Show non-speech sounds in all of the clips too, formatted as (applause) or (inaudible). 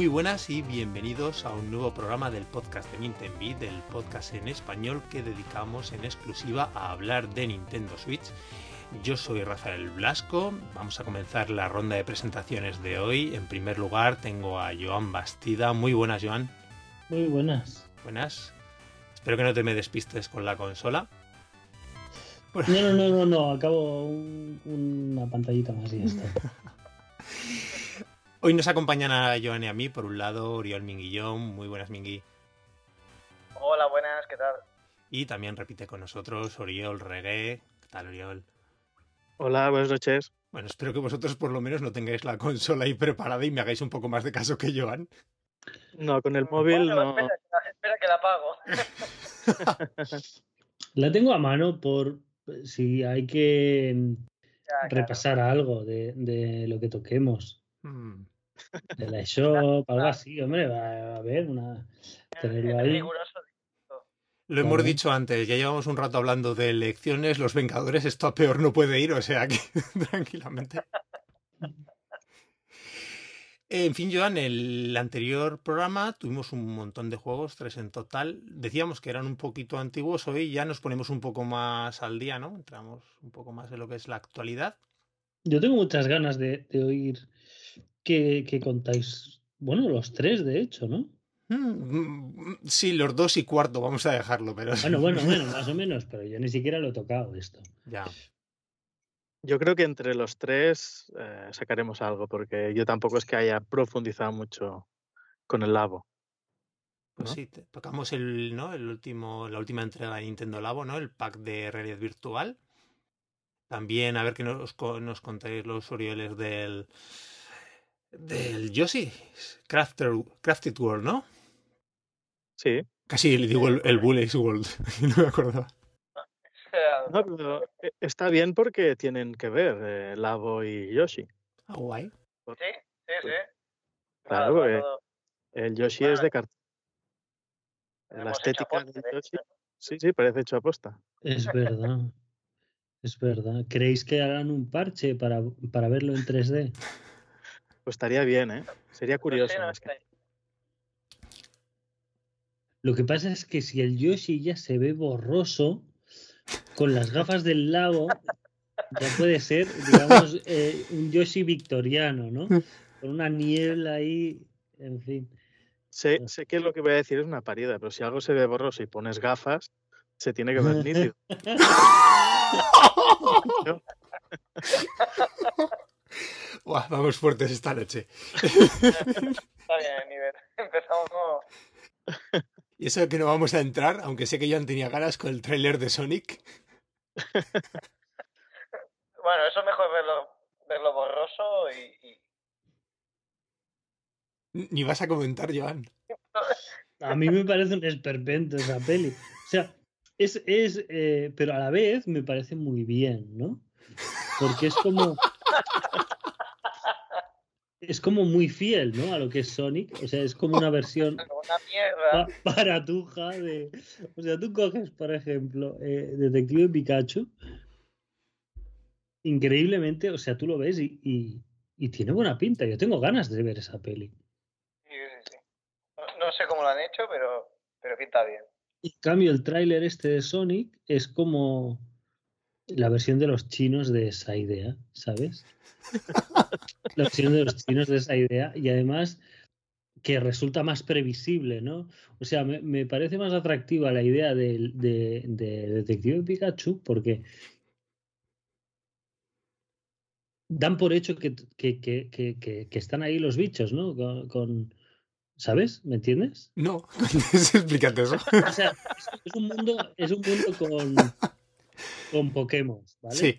Muy buenas y bienvenidos a un nuevo programa del podcast de Nintendo del podcast en español que dedicamos en exclusiva a hablar de Nintendo Switch. Yo soy Rafael Blasco, vamos a comenzar la ronda de presentaciones de hoy. En primer lugar tengo a Joan Bastida. Muy buenas, Joan. Muy buenas. Buenas. Espero que no te me despistes con la consola. No, no, no, no, no. acabo una pantallita más y ya está. (laughs) Hoy nos acompañan a Joan y a mí, por un lado, Oriol Minguillón. Muy buenas, Mingui. Hola, buenas, ¿qué tal? Y también repite con nosotros Oriol Regué. ¿Qué tal, Oriol? Hola, buenas noches. Bueno, espero que vosotros por lo menos no tengáis la consola ahí preparada y me hagáis un poco más de caso que Joan. No, con el móvil no. Espera, que la apago. (laughs) la tengo a mano por si hay que repasar algo de, de, lo que toquemos. Hmm. De la (laughs) shop, algo así, hombre, va a ver, una. Tenerlo ahí. Lo hemos dicho antes, ya llevamos un rato hablando de elecciones, los Vengadores, esto a peor no puede ir, o sea que (laughs) tranquilamente. En fin, Joan, en el anterior programa tuvimos un montón de juegos, tres en total. Decíamos que eran un poquito antiguos, hoy ya nos ponemos un poco más al día, ¿no? Entramos un poco más en lo que es la actualidad. Yo tengo muchas ganas de, oír qué, contáis. Bueno, los tres, de hecho, ¿no? Mm, sí, los dos y cuarto, vamos a dejarlo, pero. Bueno, bueno, bueno, (laughs) más o menos, pero yo ni siquiera lo he tocado esto. Ya. Yo creo que entre los tres eh, sacaremos algo, porque yo tampoco es que haya profundizado mucho con el Labo. Pues sí, tocamos el, ¿no? el último, la última entrega de Nintendo Labo, ¿no? El pack de realidad virtual. También a ver que nos, nos contáis los Orioles del del Yoshi Crafted World, ¿no? Sí. Casi le digo el, el World, (laughs) no me acordaba. No, pero eh, está bien porque tienen que ver eh, Labo y Yoshi. Ah, guay. Sí, sí, sí. Claro, el Yoshi es de cartón. La estética del Yoshi. Sí, sí, parece hecho a posta. Es verdad. Es verdad. ¿Creéis que harán un parche para, para verlo en 3D? (laughs) Pues estaría bien, ¿eh? Sería curioso. Lo que pasa es que si el Yoshi ya se ve borroso, con las gafas del lago ya puede ser, digamos, (laughs) eh, un Yoshi victoriano, ¿no? Con una niebla ahí, en fin. Sé, sé que lo que voy a decir es una parida, pero si algo se ve borroso y pones gafas, se tiene que ver (laughs) nítido. (laughs) vamos fuertes esta noche. Está bien, nivel. Empezamos. Y eso que no vamos a entrar, aunque sé que ya tenía ganas con el tráiler de Sonic. bueno, eso es mejor verlo, verlo borroso y, Ni vas a comentar, Joan. (laughs) A mí me parece un esperpento esa peli. O sea, es, es eh, pero a la vez me parece muy bien, ¿no? Porque es como es como muy fiel, ¿no? A lo que es Sonic. O sea, es como una versión (laughs) una baratuja de. O sea, tú coges, por ejemplo, eh, Detective Pikachu. Increíblemente, o sea, tú lo ves y, y, tiene buena pinta. Yo tengo ganas de ver esa peli. Sí, sí, sí. No, sé cómo lo han hecho, pero, pero pinta bien. En cambio, el tráiler este de Sonic es como la versión de los chinos de esa idea, ¿sabes? (laughs) la versión de los chinos de esa idea y además que resulta más previsible, ¿no? O sea, me, parece más atractiva la idea de, de, Detective Pikachu porque dan por hecho que, están ahí los bichos, ¿no? Con, ¿Sabes? ¿Me entiendes? No, (laughs) explícate eso. O sea, es, un mundo, es un mundo con, (laughs) con Pokémon, ¿vale? Sí.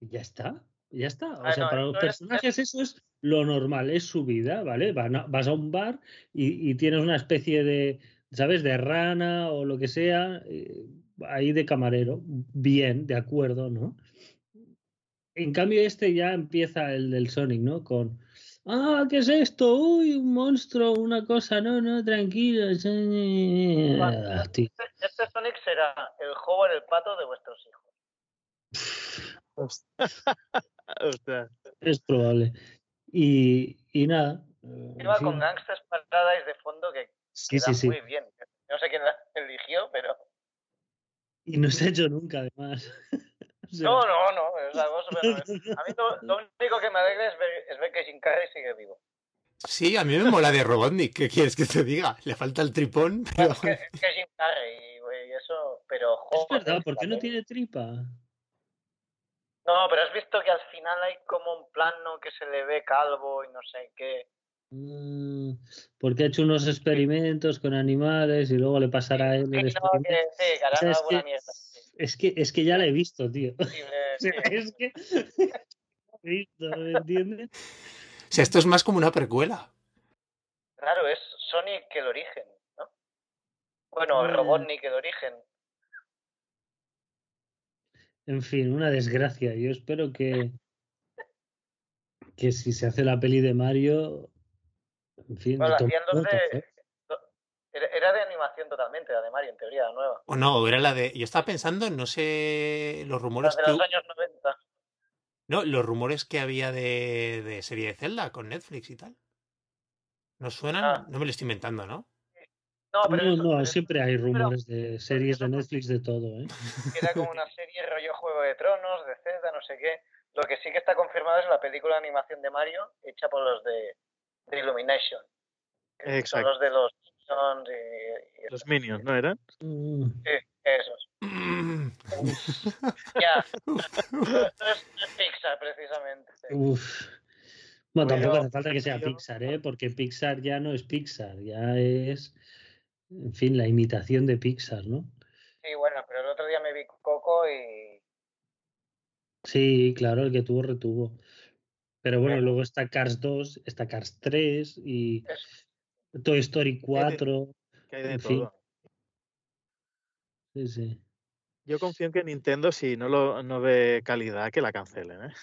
Y ya está. Ya está. O sea, para los personajes eso es lo normal, es su vida, ¿vale? vas a un bar y, tienes una especie de, ¿sabes? De rana o lo que sea, eh, ahí de camarero. Bien, de acuerdo, ¿no? En cambio, este ya empieza el del Sonic, ¿no? Con, ah, ¿qué es esto? Uy, un monstruo, una cosa, no, no, tranquilo. Este, este Sonic será el juego en el pato de vuestros hijos. (laughs) Es probable. Y, y nada, Iba con Gangsters Paradise de fondo que sí, queda sí, sí. muy bien. No sé quién la eligió, pero... Y no se ha hecho nunca, además. O sea, No, no, no. es algo súper- A mí lo, lo (laughs) único que me alegra es ver, es ver que Jim Carrey sigue vivo. Sí, a mí me mola de Robotnik. ¿Qué quieres que te diga? Le falta el tripón, pero... Es que, es que Jim Carrey, güey, eso... Pero, Es joder, verdad, ¿por qué no tiene tripa? No, pero has visto que al final hay como un plano que se le ve calvo y no sé qué. Mm, Porque ha hecho unos experimentos con animales y luego le pasará a él Sí, el no, que, sí, que O es que- mierda. Sí, Es que, es que ya la he visto, tío. sea, (laughs) sí. es que. (laughs) he visto, ¿Me entiendes? O sea, esto es más como una precuela. Claro, es Sonic el origen, ¿no? Bueno, Eh. Robotnik el origen. En fin, una desgracia. Yo espero que. Que si se hace la peli de Mario. En fin, Bueno, la hacían de... Era de animación totalmente, la de Mario, en teoría, la nueva. O no, era la de... Yo estaba pensando, no sé, los La rumores de que... los años 90. No, los rumores que había de, de serie de Zelda con Netflix y tal. ¿No suenan? Ah. No me lo estoy inventando, ¿no? No, pero No, no, siempre hay rumores de series de Netflix de todo, ¿eh? (laughs) era como una serie rollo Juego de Tronos, de Zelda, no sé qué. Lo que sí que está confirmado es la película de animación de Mario hecha por los de, de Illumination. que Son Exacto. los de los Simpsons y, y Los Minions, ¿no eran? Mm, sí, esos. Mm. Ya, (laughs) no es, no es Pixar precisamente. Uf. Bueno, tampoco hace falta que sea Pixar, ¿eh? Porque Pixar ya no es Pixar, ya es, en fin, la imitación de Pixar, ¿no? Sí, bueno, pero el otro día me vi Coco y Sí, claro, el que tuvo retuvo. Pero bueno, Bueno. luego está Cars 2, está Cars 3 y es- Toy Story 4. Que hay de En fin. todo. Sí, sí. Yo confío en que Nintendo, si no, lo, no ve calidad, que la cancelen, ¿eh?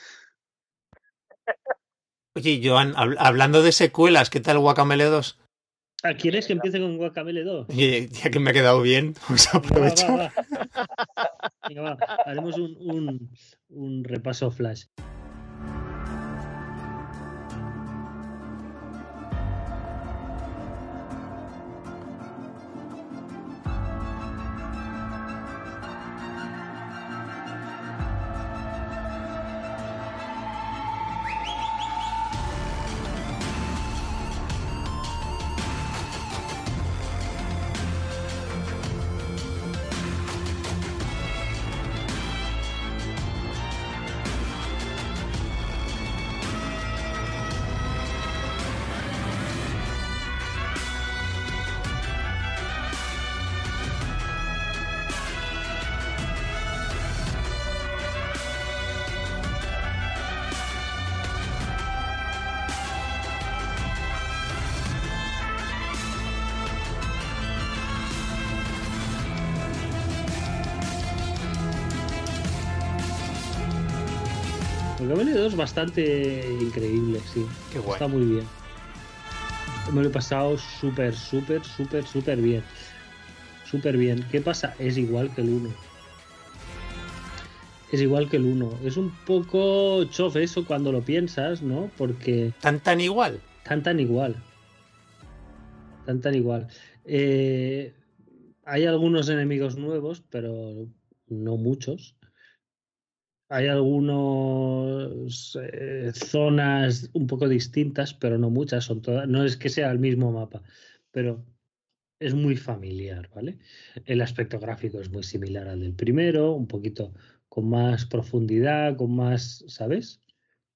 Oye, Joan, hab- hablando de secuelas, ¿qué tal Guacamele 2? Ah, ¿Quieres que empiece con Guacamele 2? Oye, ya que me ha quedado bien, (laughs) vamos a Venga, va, aprovechar. va, va. Venga, va, Haremos un, un, un repaso flash. 2 bastante increíble, sí. Qué guay. Está muy bien. Me lo he pasado súper, súper, súper, súper bien. Súper bien. ¿Qué pasa? Es igual que el 1. Es igual que el 1. Es un poco chof eso cuando lo piensas, ¿no? Porque ¿Tan tan igual? tan tan igual. Tan tan igual. Eh, hay algunos enemigos nuevos, pero no muchos. Hay algunas zonas un poco distintas, pero no muchas. Son todas. No es que sea el mismo mapa, pero es muy familiar, ¿vale? El aspecto gráfico es muy similar al del primero, un poquito con más profundidad, con más, ¿sabes?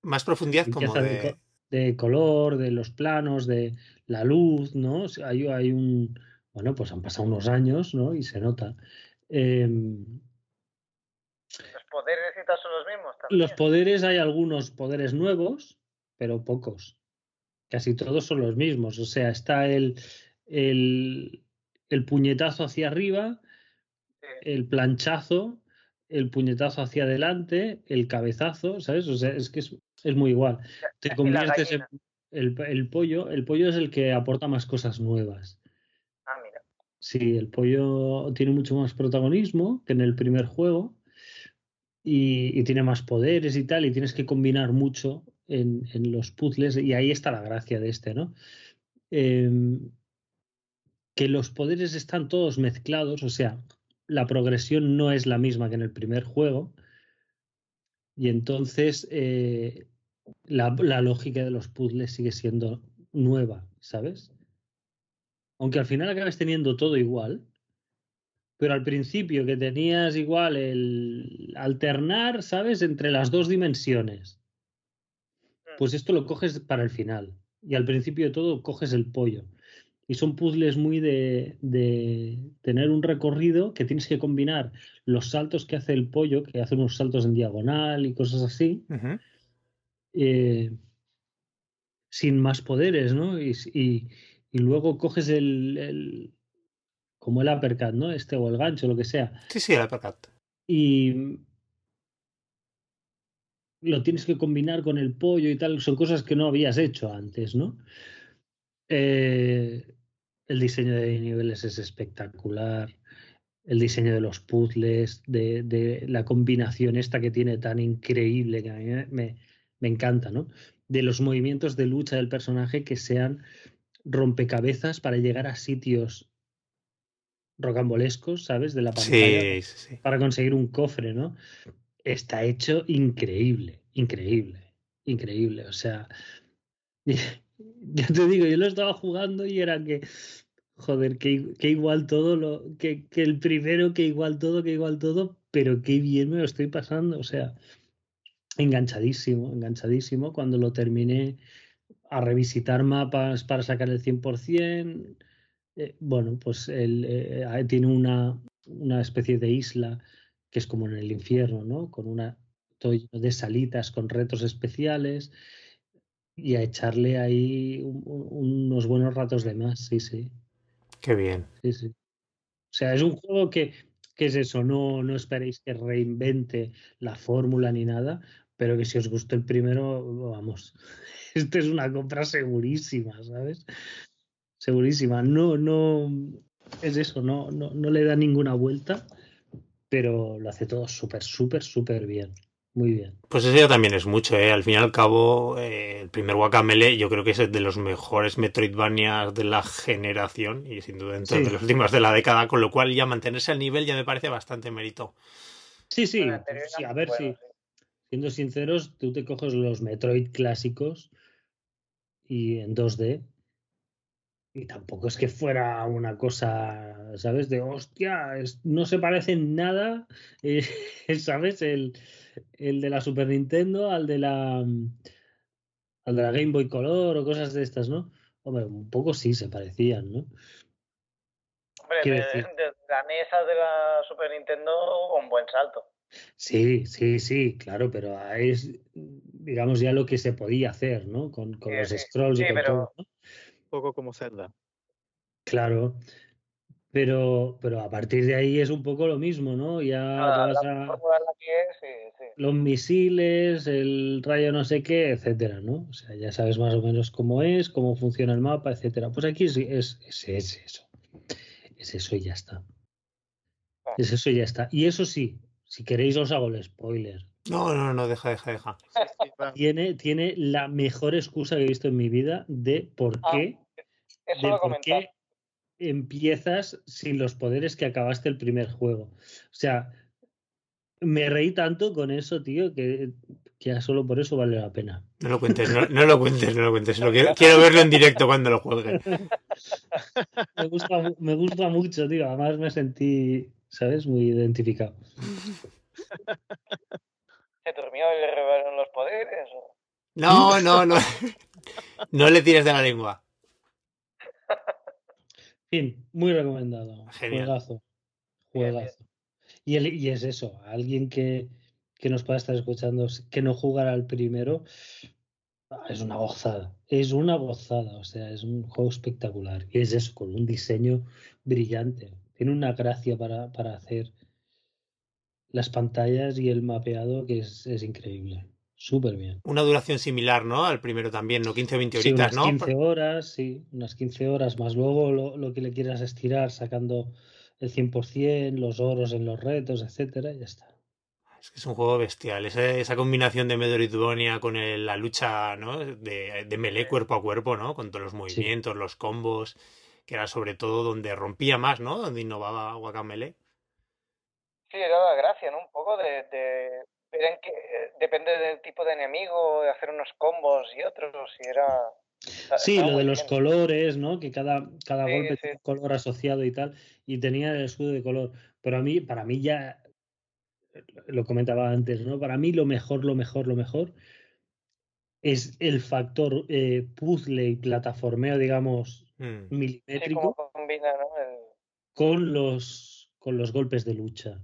Más profundidad como de de... co- de color, de los planos, de la luz, ¿no? Hay, hay un, bueno, pues han pasado unos años, ¿no? Y se nota. Los poderes y tal son los mismos también. los poderes, hay algunos poderes nuevos, pero pocos. Casi todos son los mismos. O sea, está el, el, el puñetazo hacia arriba, Sí. el planchazo, el puñetazo hacia adelante, el cabezazo, ¿sabes? O sea, es que es, es muy igual. Te conviertes en el, el pollo. El pollo es el que aporta más cosas nuevas. Ah, mira. Sí, el pollo tiene mucho más protagonismo que en el primer juego y, tiene más poderes y tal, y tienes que combinar mucho en, los puzzles, y ahí está la gracia de este, ¿no? Em, que los poderes están todos mezclados, o sea, la progresión no es la misma que en el primer juego, y entonces eh, la, la, lógica de los puzzles sigue siendo nueva, ¿sabes? Aunque al final acabes teniendo todo igual, pero al principio que tenías igual el alternar, ¿sabes? Entre las dos dimensiones. Mm. Pues esto lo coges para el final. Y al principio de todo coges el pollo. Y son puzzles muy de, tener un recorrido que tienes que combinar los saltos que hace el pollo, que hace unos saltos en diagonal y cosas así, eh, sin más poderes, ¿no? Y, luego coges el, como el uppercut, ¿no? Este o el gancho, lo que sea. Sí, sí, el uppercut. Y lo tienes que combinar con el pollo y tal, son cosas que no habías hecho antes, ¿no? Eh, el diseño de niveles es espectacular, el diseño de los puzzles, de, la combinación esta que tiene tan increíble, que a mí me, me encanta, ¿no? De los movimientos de lucha del personaje que sean rompecabezas para llegar a sitios rocambolescos, ¿sabes? De la pantalla para conseguir un cofre, ¿no? Está hecho increíble, increíble, increíble. O sea, (laughs) ya te digo, yo lo estaba jugando y era que, joder, que, igual todo, lo, que, que, el primero, que igual todo, que igual todo, pero qué bien me lo estoy pasando. O sea, enganchadísimo, enganchadísimo. Cuando lo terminé a revisitar mapas para sacar el 100%, eh, bueno, pues él eh, tiene una, una, especie de isla que es como en el infierno, ¿no? Con una de salitas con retos especiales y a echarle ahí unos buenos ratos de más, sí, sí. Qué bien. Sí, sí. O sea, es un juego que, que es eso, no, no esperéis que reinvente la fórmula ni nada, pero que si os gustó el primero, vamos, (laughs) esto es una compra segurísima, ¿sabes? Segurísima. No, no, es eso, no, no, no le da ninguna vuelta, pero lo hace todo súper, súper, súper bien. Muy bien. Pues eso ya también es mucho, ¿eh? Al fin y al cabo, eh, el primer Guacamele yo creo que es de los mejores Metroidvanias de la generación y sin duda dentro de los últimos de la década, con lo cual ya mantenerse al nivel ya me parece bastante mérito. Sí, sí, sí a ver si, siendo sinceros, tú te coges los Metroid clásicos y en 2D y tampoco es que fuera una cosa, ¿sabes? De hostia, no se parece en nada, eh, (laughs) ¿sabes? El, el, de la Super Nintendo al de la al de la Game Boy Color o cosas de estas, ¿no? Hombre, un poco sí se parecían, ¿no? Hombre, de, la mesa de la Super Nintendo un buen salto. Sí, sí, sí, claro, pero es, digamos, ya lo que se podía hacer, ¿no? Con, con los scrolls y con todo, ¿no? Poco como Zelda. Claro, pero, pero a partir de ahí es un poco lo mismo, ¿no? Ya vas a... Los misiles, el rayo no sé qué, etcétera, ¿no? O sea, ya sabes más o menos cómo es, cómo funciona el mapa, etcétera. Pues aquí es, es, es, eso. Es eso y ya está. Ah. Es eso y ya está. Y eso sí, si queréis os hago el spoiler. No, no, no, deja, deja, deja. Tiene, tiene la mejor excusa que he visto en mi vida de por ah, qué, por qué empiezas sin los poderes que acabaste el primer juego. O sea, me reí tanto con eso, tío, que, ya solo por eso vale la pena. No lo cuentes, no, lo cuentes, no lo cuentes. (laughs) quiero, verlo en directo cuando lo juegue. me, gusta, me gusta mucho, tío. Además me sentí, ¿sabes? Muy identificado. (laughs) ¿Se durmió y le revelaron los poderes? No, no, no. (laughs) No le tires de la lengua. Fin, muy recomendado. Genial. Juegazo. Juegazo. Y, y es eso, alguien que, que nos pueda estar escuchando, que no jugara al primero, es una gozada. Es una gozada. O sea, es un juego espectacular. Y es eso, con un diseño brillante. Tiene una gracia para, para hacer las pantallas y el mapeado que es, es increíble. Súper bien. Una duración similar, ¿no? Al primero también, ¿no? 15 o 20 horitas, sí, unas 15 horas, sí, unas 15 horas, más luego lo, lo, que le quieras estirar, sacando el 100%, los oros en los retos, etcétera, y ya está. Es que es un juego bestial. Esa, combinación de Metroidvania con la lucha ¿no? de, de melee cuerpo a cuerpo, ¿no? Con todos los movimientos, los combos, que era sobre todo donde rompía más, ¿no? Donde innovaba Guacamele. Sí, era la gracia, ¿no? Un poco de, de ver que depende del tipo de enemigo, de hacer unos combos y otros, si era... Sí, lo de los colores, ¿no? Que cada, cada golpe tiene un color asociado y tal, y tenía el escudo de color. Pero a mí, para mí ya, lo comentaba antes, ¿no? Para mí lo mejor, lo mejor, lo mejor es el factor eh, puzzle y plataformeo, digamos, mm. milimétrico. con, los, con los golpes de lucha.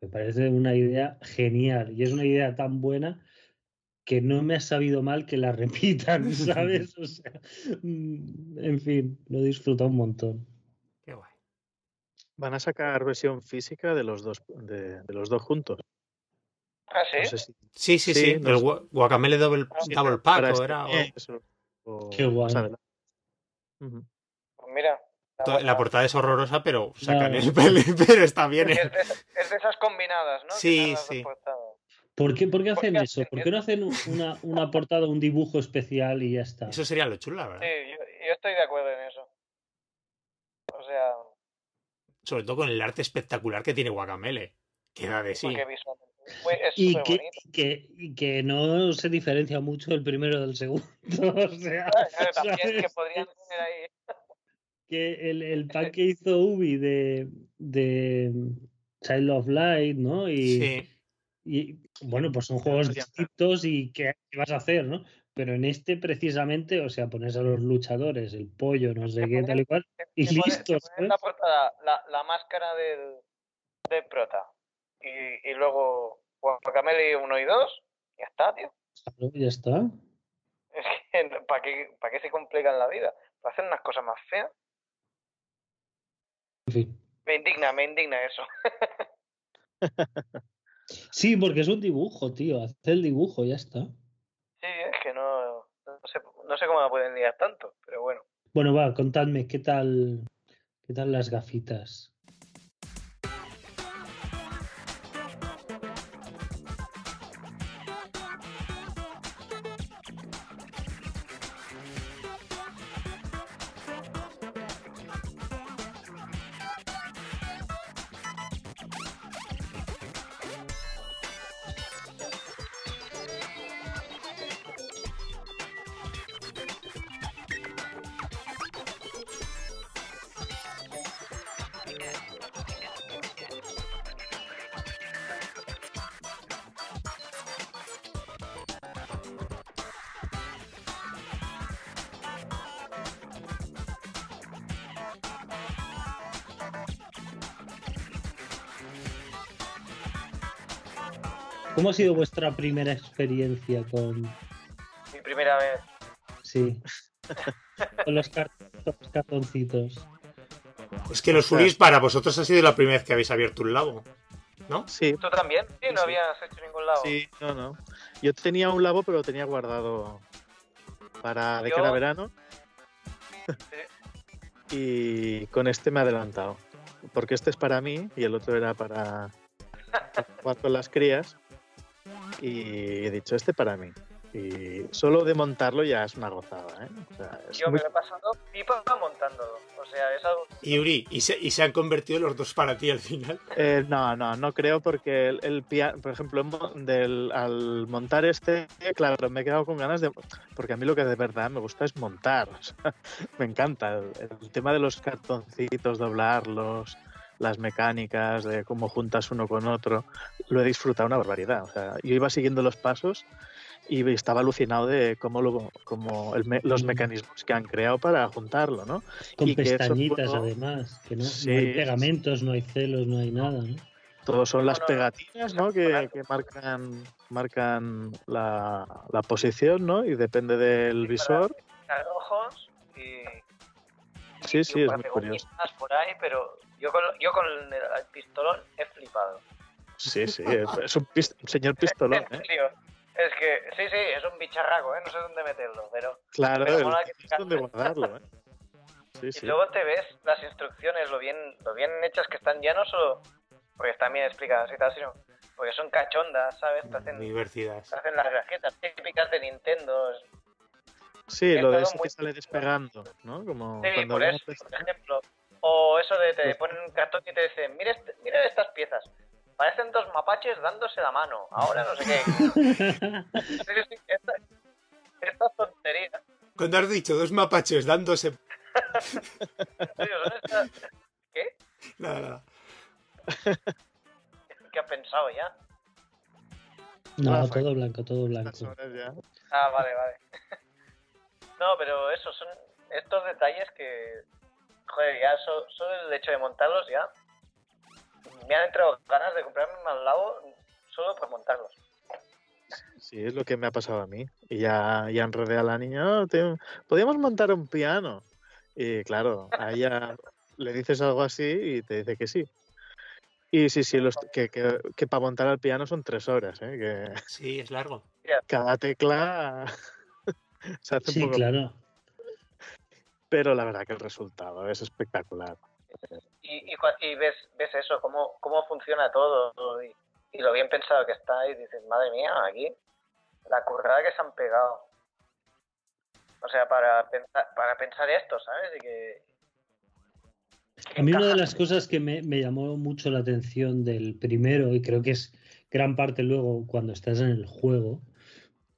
Me parece una idea genial y es una idea tan buena que no me ha sabido mal que la (laughs) repitan, ¿sabes? (laughs) O sea, mm, en fin, lo he disfrutado un montón. Qué guay. Van a sacar versión física de los dos, de, los dos juntos. ¿Ah, sí? sí, sí, sí. el Guacamele Double, double Pack este era. Qué guay. Pues mira, la portada es horrorosa, pero sacan el peli, (laughs) pero está bien. Es de, esas combinadas, ¿no? Sí, sí. ¿Por qué, ¿Por qué hacen eso? ¿Por qué no hacen una, una, portada, un dibujo especial y ya está? Eso sería lo chulo, ¿verdad? Sí, yo, estoy de acuerdo en eso. O sea. Sobre todo con el arte espectacular que tiene Guacamele. Queda de sí. Y que, que, que, no se diferencia mucho el primero del segundo. (laughs) o sea, también que podrían tener ahí que el, el pack que hizo Ubi de, de Child of Light, ¿no? Y, y bueno, pues son juegos distintos y ¿qué, vas a hacer, ¿no? Pero en este precisamente, o sea, pones a los luchadores, el pollo, no sé qué, tal y cual, y listo. la portada la, máscara del, del prota y, y luego Guacamele 1 y 2, ya está, tío. Claro, ya está. Es que, ¿para qué, ¿para qué se complican la vida? ¿Para hacer unas cosas más feas? Me indigna, me indigna eso. (laughs) sí, porque es un dibujo, tío. Hace el dibujo, ya está. Sí, es que no, no, sé, no sé cómo la pueden liar tanto, pero bueno. Bueno, va, contadme, ¿qué tal, qué tal las gafitas? ¿Cómo ha sido vuestra primera experiencia con. Mi primera vez. Sí. con los, cartoncitos. Es que los Furis para vosotros ha sido la primera vez que habéis abierto un labo, ¿no? Sí. ¿Tú también? Sí, no habías hecho ningún labo. Sí, no, no. Yo tenía un labo, pero lo tenía guardado para de cara verano. (laughs) y con este me he adelantado. Porque este es para mí y el otro era para (laughs) jugar con las crías y he dicho, este para mí. Y solo de montarlo ya es una gozada. ¿eh? Yo me lo he pasado pipa montándolo. O sea, es algo... Y Uri, ¿y se, ¿y se han convertido los dos para ti al final? Eh, no, no, no creo porque el, piano, por ejemplo, del, al montar este, claro, me he quedado con ganas de... Porque a mí lo que de verdad me gusta es montar. (laughs) me encanta el tema de los cartoncitos, doblarlos las mecánicas, de cómo juntas uno con otro, lo he disfrutado una barbaridad. O sea, yo iba siguiendo los pasos y estaba alucinado de cómo, lo, cómo los mecanismos que han creado para juntarlo, ¿no? Con pestañitas además, que no, hay pegamentos, no hay celos, no hay nada, ¿no? Todos son las pegatinas, ¿no? Que, que marcan marcan la, la, posición, ¿no? Y depende del visor. Ojos y Sí, sí, es muy curioso. por ahí, pero yo con, yo con el, pistolón he flipado. Sí, sí, es un, señor pistolón. (laughs) ¿eh? Es que, sí, sí, es un bicharraco, ¿eh? No sé dónde meterlo, pero... Claro, pero es dónde guardarlo, ¿eh? Sí, (laughs) sí. Y luego te ves las instrucciones, lo bien, lo bien hechas que están ya no solo porque están bien explicadas y tal, sino porque son cachondas, ¿sabes? Te hacen, Divertidas. te hacen las grajetas típicas de Nintendo. Sí, Es lo de eso que sale despegando, ¿no? Como Sí, cuando por eso, por ejemplo. O eso de te Pues- ponen un cartón y te dicen, mira, este- mira estas piezas. Parecen dos mapaches dándose la mano. Ahora no sé qué. (laughs) Esta, esta tontería. Cuando has dicho dos mapaches dándose. En serio, son estas- ¿Qué? Nada, nada. ¿Qué has pensado ya? No, Rafa. todo blanco, todo blanco. Ah, vale, vale. (laughs) No, pero eso, son estos detalles que, joder, ya so- solo el hecho de montarlos ya me han entrado ganas de comprarme un al lado solo por montarlos. Sí, es lo que me ha pasado a mí. Y ya, ya enredé a la niña, "Oh, te- podríamos montar un piano. Y claro, a ella le dices algo así y te dice que sí. Y sí, sí, los, que, que, que para montar el piano son tres horas, ¿eh? que Sí, es largo. cada tecla (laughs) se hace un Sí, poco... claro. Pero la verdad que el resultado es espectacular. Y, y, cua- y ves, ves eso, cómo, cómo funciona todo y, y lo bien pensado que está y dices, madre mía, aquí la currada que se han pegado. O sea, para pensar, para pensar esto, ¿sabes? Y que, A mí una de las cosas que me, me llamó mucho la atención del primero, y creo que es gran parte luego cuando estás en el juego,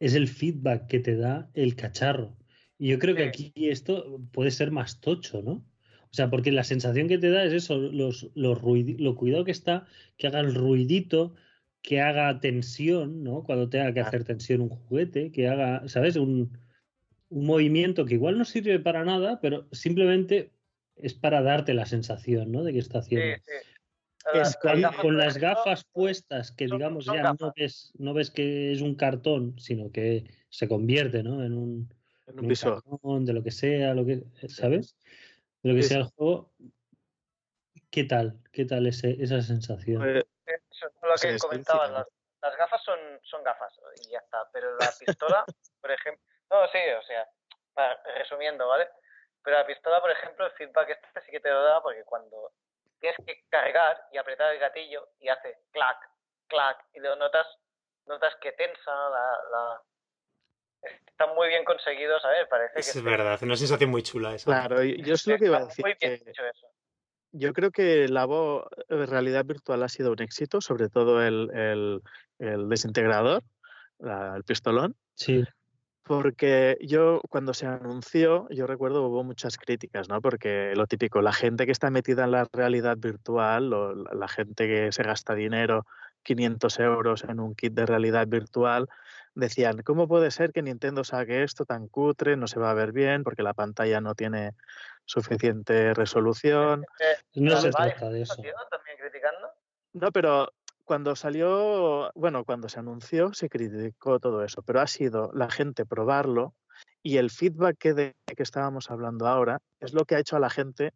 es el feedback que te da el cacharro. Y yo creo que aquí esto puede ser más tocho, ¿no? O sea, porque la sensación que te da es eso, los, los lo cuidado que está, que haga el ruidito, que haga tensión, ¿no? Cuando tenga que hacer tensión un juguete, que haga, ¿sabes? Un, un movimiento que igual no sirve para nada, pero simplemente es para darte la sensación, ¿no? De que está haciendo. Sí. Es Con, con las gafas puestas, que digamos ya no ves, no ves que es un cartón, sino que se convierte, ¿no? En un, En un de lo que sea, lo que, ¿sabes? De lo que Sí, sea el juego. ¿Qué tal? ¿Qué tal ese, esa sensación? Eh, Eso es lo que comentabas, las, las gafas son, son gafas y ya está, pero la pistola, (laughs) por ejemplo, no, sí, o sea, para- resumiendo, ¿vale? Pero la pistola, por ejemplo, el feedback este sí que te lo da porque cuando tienes que cargar y apretar el gatillo y hace clac, clac, y lo notas, notas que tensa la... la... Está muy bien conseguido, ¿sabes? Parece que Es verdad, una sensación muy chula esa. claro, yo es lo que iba a decir. Muy bien que- hecho eso. Yo creo que la vo- eh, realidad virtual ha sido un éxito, sobre todo el, el- el desintegrador, la- el pistolón, Sí, porque yo cuando se anunció, yo recuerdo hubo muchas críticas, ¿no? Porque lo típico, la gente que está metida en la realidad virtual, o la la gente que se gasta dinero, 500 euros en un kit de realidad virtual, decían, ¿cómo puede ser que Nintendo saque esto tan cutre? No se va a ver bien porque la pantalla no tiene suficiente resolución. Eh, no se trata de eso. también criticando. No, pero cuando salió, bueno, cuando se anunció se criticó todo eso, pero ha sido la gente probarlo y el feedback que, de, que estábamos hablando ahora es lo que ha hecho a la gente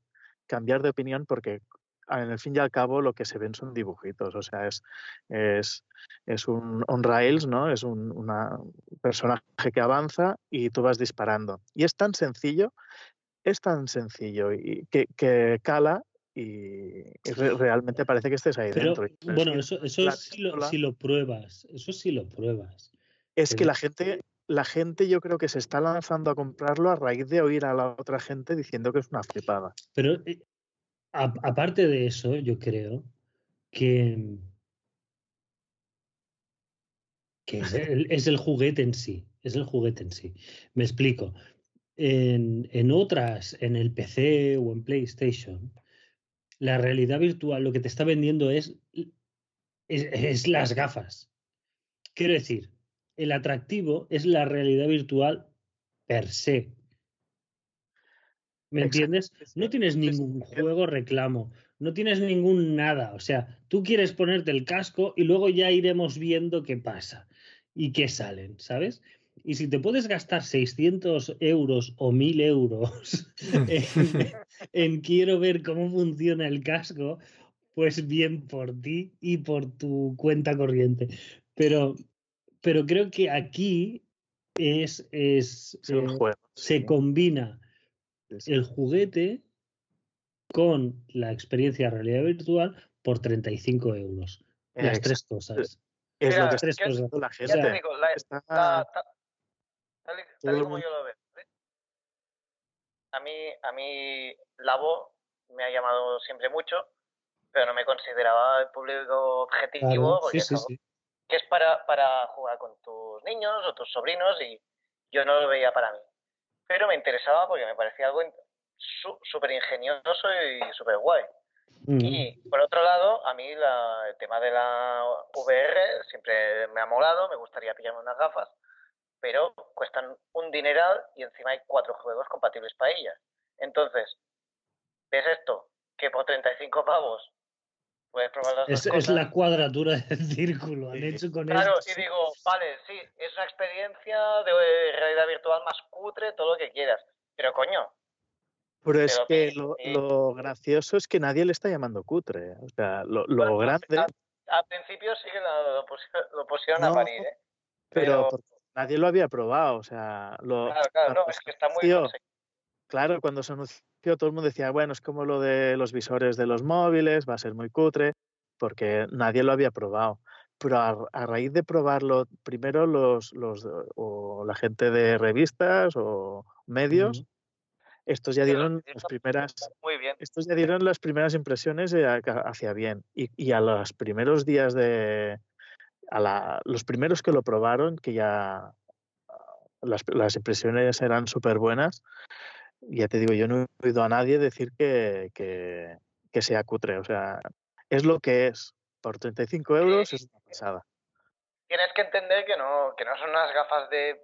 cambiar de opinión porque en el fin y al cabo lo que se ven son dibujitos, o sea, es, es, es un on rails, ¿no? Es un una personaje que avanza y tú vas disparando. Y es tan sencillo, es tan sencillo y que, que cala y, y re- realmente parece que estés ahí Pero dentro. Bueno, eso, eso la si lo, si lo pruebas. Eso sí lo pruebas. Es que la gente, la gente yo creo que se está lanzando a comprarlo a raíz de oír a la otra gente diciendo que es una flipada. Pero eh, a- aparte de eso, yo creo que, que es, el, es el juguete en sí. Es el juguete en sí. Me explico. En, en otras, en el PC o en PlayStation, la realidad virtual lo que te está vendiendo es, es, es las gafas. Quiero decir, el atractivo es la realidad virtual per se. ¿Me Exacto, entiendes? No tienes ningún juego reclamo, no tienes ningún nada. O sea, tú quieres ponerte el casco y luego ya iremos viendo qué pasa y qué salen, ¿sabes? Y si te puedes gastar 600 euros o 1000 euros (laughs) en, en quiero ver cómo funciona el casco, pues bien por ti y por tu cuenta corriente. Pero, pero creo que aquí es, es eh, juego. se sí, combina. El juguete con la experiencia de realidad virtual por 35 euros. Las tres cosas. Es Mira, lo que tres cosas. la Ya gente. te digo, la- Está- la- ta- tal y, tal como yo lo veo. ¿eh? A mí, a mí Labo me ha llamado siempre mucho, pero no me consideraba el público objetivo Claro, porque sí, sí, sí. que es para, para jugar con tus niños o tus sobrinos y yo no lo veía para mí. Pero me interesaba porque me parecía algo súper ingenioso y súper guay. Mm. Y por otro lado, a mí la- el tema de la VR siempre me ha molado, me gustaría pillarme unas gafas, pero cuestan un dineral y encima hay cuatro juegos compatibles para ellas. Entonces, ¿ves esto? Que por 35 pavos puedes probar las Es, dos es cosas. la cuadratura (laughs) del círculo. Han hecho con Claro, esto. y digo, vale, sí, es una experiencia de realidad virtual más cutre, todo lo que quieras. Pero coño, Pero es que que- lo, lo gracioso es que nadie le está llamando cutre. O sea, lo, lo Bueno, grande, al, principio sí que lo, lo pusi- lo pusieron a parir, ¿eh? pero nadie lo había probado. O sea, lo, Claro, claro, no, es que está muy conseguido. Claro, cuando se anunció todo el mundo decía, bueno, es como lo de los visores de los móviles, va a ser muy cutre, porque nadie lo había probado. Pero a, a raíz de probarlo, primero los, los o la gente de revistas o medios, estos ya dieron las primeras Muy bien. estos ya dieron las primeras impresiones eh, hacia bien. Y, y a los primeros días de. A la- los primeros que lo probaron, que ya las, las impresiones eran súper buenas, ya te digo, yo no he oído a nadie decir que, que, que sea cutre. O sea, es lo que es. Por 35 euros es una pasada. Tienes que entender que no, que no son unas gafas de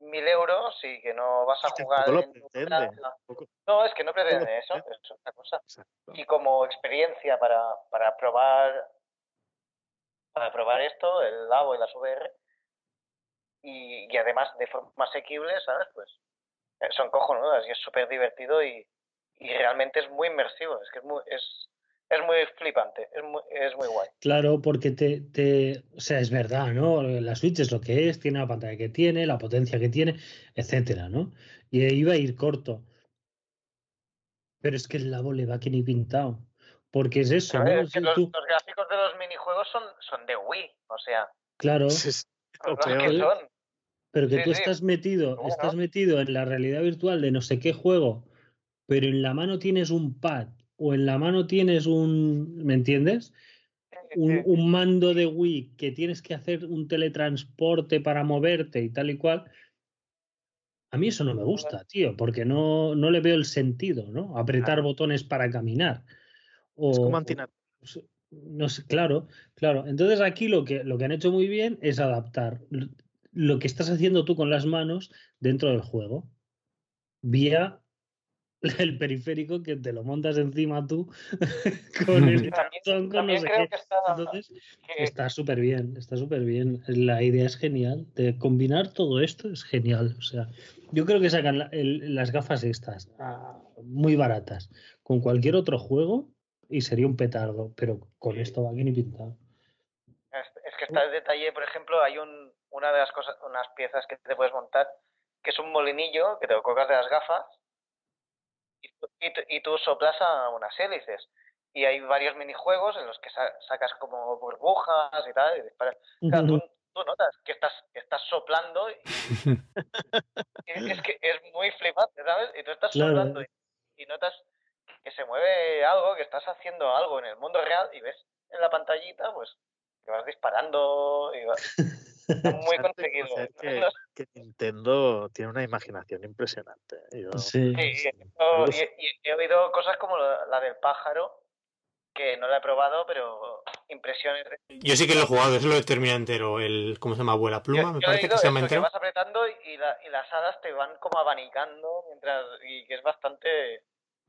mil euros y que no vas a Y jugar tampoco lo en tu pretende. Tampoco- No, es que no pretende eso, es otra cosa. Exacto. Y como experiencia para, para probar para probar esto, el Labo y las VR, y, y además de forma asequible, ¿sabes? Pues son cojonudas y es súper divertido y, y realmente es muy inmersivo, es que es muy, es, es muy flipante, es muy, es muy guay. Claro, porque te, te, o sea, es verdad, ¿no? La Switch es lo que es, tiene la pantalla que tiene, la potencia que tiene, etcétera, ¿no? Y iba a ir corto. Pero es que el Labo le va que ni pintado. Porque es eso, ver, ¿no? es que Si los, tú- los gráficos de los minijuegos son, son de Wii, o sea, claro, Es que son. Pero que sí, tú sí. estás metido, estás metido en la realidad virtual de no sé qué juego, pero en la mano tienes un pad o en la mano tienes un, ¿me entiendes? un, un mando de Wii que tienes que hacer un teletransporte para moverte y tal y cual, a mí eso no me gusta, tío, porque no, no le veo el sentido, ¿no? Apretar botones para caminar. O, Es como no sé, claro, claro. Entonces aquí lo que, lo que han hecho muy bien es adaptar lo que estás haciendo tú con las manos dentro del juego, vía (laughs) el periférico que te lo montas encima tú (laughs) con el ratón, con no sé creo qué. que está, Entonces, que- Está súper bien, está súper bien. La idea es genial. De combinar todo esto es genial. O sea, yo creo que sacan la- el- las gafas estas ah, muy baratas con cualquier otro juego y sería un petardo, pero con esto va que ni pintado. Es que está el detalle, por ejemplo, hay un, una de las cosas, unas piezas que te puedes montar, que es un molinillo que te lo colgas de las gafas y, y, y tú soplas a unas hélices. Y hay varios minijuegos en los que sa- sacas como burbujas y tal, y disparas. Claro, tú, tú notas que estás, estás soplando y, (laughs) y es que es muy flipante, ¿sabes? Y tú estás Claro. soplando y, y notas que se mueve algo, que estás haciendo algo en el mundo real y ves en la pantallita, pues, que vas disparando y vas... (laughs) Está muy conseguido. o sea, (laughs) que, Nintendo tiene una imaginación impresionante. Yo- Sí. Y, y he oído cosas como la, la del pájaro, que no la he probado, pero impresiones. de- Yo sí que lo he jugado, eso lo he terminado entero. El, ¿Cómo se llama? Abuela Pluma, Yo- me parece que se llama que entero. vas apretando y, la- y las hadas te van como abanicando mientras y que es bastante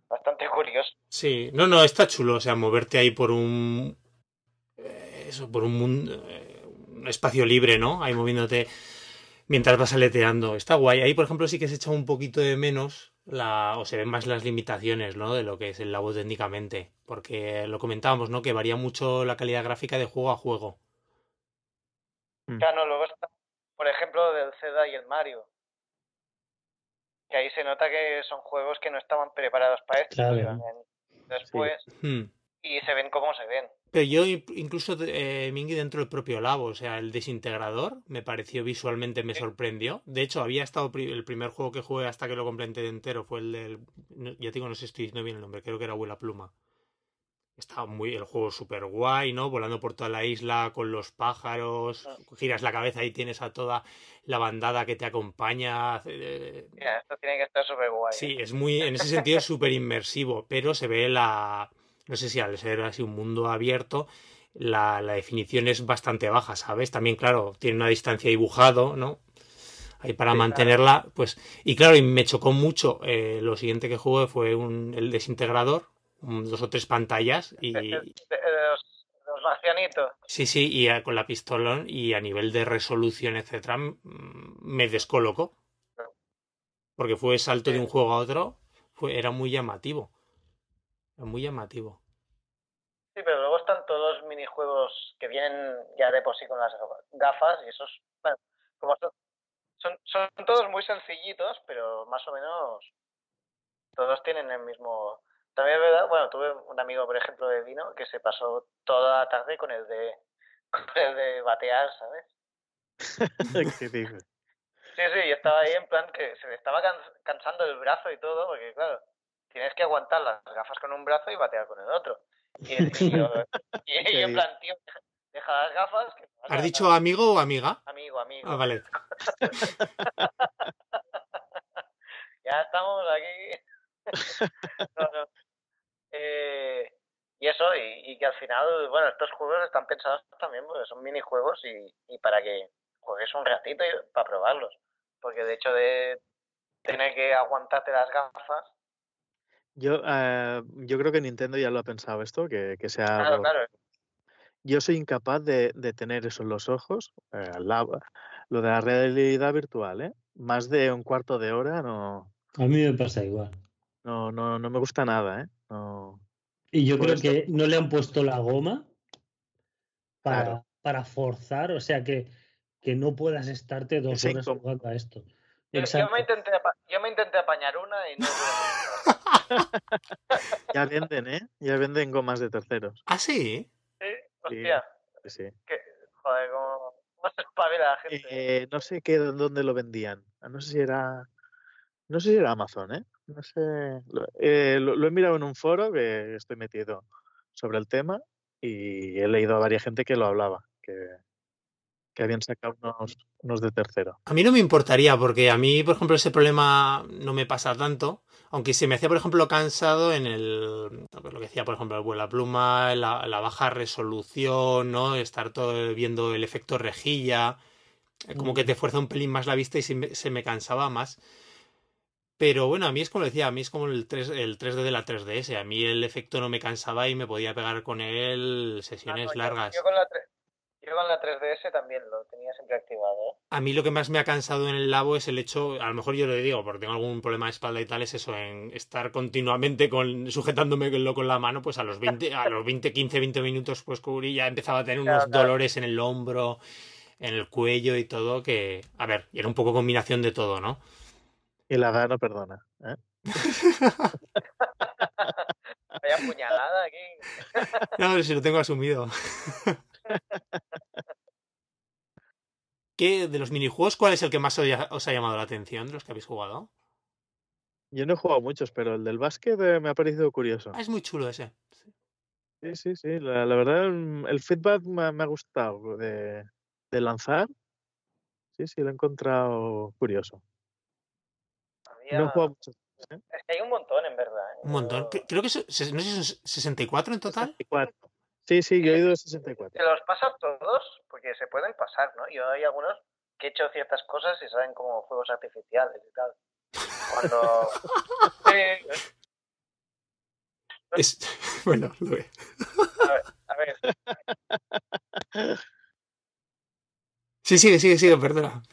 bastante curioso. Sí, no, no, está chulo, o sea, moverte ahí por un. Eh, Eso, por un mundo. eh, Un espacio libre, ¿no? Ahí moviéndote mientras vas aleteando. Está guay. Ahí, por ejemplo, sí que se echa un poquito de menos la. o se ven más las limitaciones, ¿no? De lo que es el labo técnicamente. Porque lo comentábamos, ¿no? Que varía mucho la calidad gráfica de juego a juego. Ya no, luego está, por ejemplo, del Zelda y el Mario. Que ahí se nota que son juegos que no estaban preparados para esto. Claro. después. Hmm. Y se ven como se ven. Pero yo incluso, eh, Mingy, dentro del propio Labo, o sea, el desintegrador, me pareció visualmente, me sorprendió. De hecho, había estado el primer juego que jugué hasta que lo completé entero, fue el del, ya digo, no sé si estoy diciendo bien el nombre, creo que era Abuela Pluma. Estaba muy, el juego súper guay, ¿no? Volando por toda la isla con los pájaros, ah. giras la cabeza y tienes a toda la bandada que te acompaña. Eh, Mira, esto tiene que estar súper guay. Sí, ¿eh? es muy, en ese sentido es (laughs) súper inmersivo, pero se ve la, no sé si al ser así un mundo abierto, la, definición es bastante baja, ¿sabes? También, claro, tiene una distancia dibujado, ¿no? Ahí para mantenerla, pues. Y claro, y me chocó mucho. Eh, lo siguiente que jugué fue un, el desintegrador, dos o tres pantallas y. Los, los marcianitos. Sí, sí, y con la pistolón y a nivel de resolución, etcétera, me descolocó. Porque fue salto de un juego a otro, fue, era muy llamativo. Muy llamativo. Sí, pero luego están todos minijuegos que vienen ya de por sí con las gafas y esos, bueno, como son, son, todos muy sencillitos, pero más o menos todos tienen el mismo... También es verdad, bueno, tuve un amigo, por ejemplo, de vino que se pasó toda la tarde con el de, con el de batear, ¿sabes? (laughs) ¿Qué dices? Sí, sí, y estaba ahí en plan que se le estaba cansando el brazo y todo, porque claro, tienes que aguantar las gafas con un brazo y batear con el otro. Y, (laughs) yo, en plan, tío, deja las gafas. ¿Has dicho amigo o amiga? Amigo, amigo. Ah, vale. (laughs) ya estamos aquí. (laughs) no, no. Eh, y eso, y, que al final, bueno, estos juegos están pensados también porque son minijuegos y, y para que juegues un ratito para probarlos. Porque de hecho de tener que aguantarte las gafas, yo, eh, yo creo que Nintendo ya lo ha pensado esto, que, que sea Claro, claro. Yo soy incapaz de, de tener eso en los ojos, eh, lo de la realidad virtual, ¿eh? Más de un cuarto de hora no, A mí me pasa igual. no, no, no me gusta nada, ¿eh? No. Y yo creo que no le han puesto la goma para, para forzar, o sea que, que no puedas estarte dos horas jugando a esto. Yo, me intenté, yo me intenté apañar una y no (laughs) ya venden, ¿eh? Ya venden gomas de terceros. ¿Ah, sí? Sí, hostia. Sí. joder, ¿cómo, se (laughs) espabila la gente? Eh, no sé qué, dónde lo vendían. No sé si era... No sé si era Amazon, ¿eh? No sé... Eh, lo, he mirado en un foro que estoy metido sobre el tema y he leído a varias gente que lo hablaba, que, que habían sacado unos, unos de tercero. A mí no me importaría, porque a mí, por ejemplo, ese problema no me pasa tanto. Aunque se me hacía, por ejemplo, cansado en el. Lo que decía, por ejemplo, el vuela pluma, la, la, baja resolución, ¿no? Estar todo viendo el efecto rejilla. Eh, como que te fuerza un pelín más la vista y se me, se me cansaba más. Pero bueno, a mí es como decía, a mí es como el, 3, el 3D de la 3DS. A mí el efecto no me cansaba y me podía pegar con él sesiones ah, largas. Yo, con la yo con la 3DS también lo tenía siempre activado. ¿eh? A mí lo que más me ha cansado en el labo es el hecho, a lo mejor yo lo digo porque tengo algún problema de espalda y tal, es eso, en estar continuamente con, sujetándome con la mano, pues a los 20, a los 20, 15, 20 minutos, pues cubrí, ya empezaba a tener unos dolores en el hombro, en el cuello y todo, que, a ver, y era un poco combinación de todo, ¿no? Y la edad no perdona, ¿eh? (laughs) Vaya puñalada aquí. (laughs) no, si lo tengo asumido. (laughs) ¿Qué, de los minijuegos, cuál es el que más os ha llamado la atención de los que habéis jugado? Yo no he jugado muchos, pero el del básquet eh, me ha parecido curioso. Ah, es muy chulo ese. Sí, sí, sí. La, verdad, el feedback me, ha gustado de, lanzar. Sí, sí, lo he encontrado curioso. No he jugado mucho. ¿eh? Es que hay un montón, en verdad. ¿eh? Un montón. Creo que no sé si son 64 en total. 64. Sí, sí, yo he ido a 64. ¿Te los pasas todos? Porque se pueden pasar, ¿no? Yo hay algunos que he hecho ciertas cosas y saben como fuegos artificiales y tal. Cuando... (laughs) Es... (laughs) Bueno, lo ve. A ver, a ver. Sí, sigue, sigue, sigue, perdona.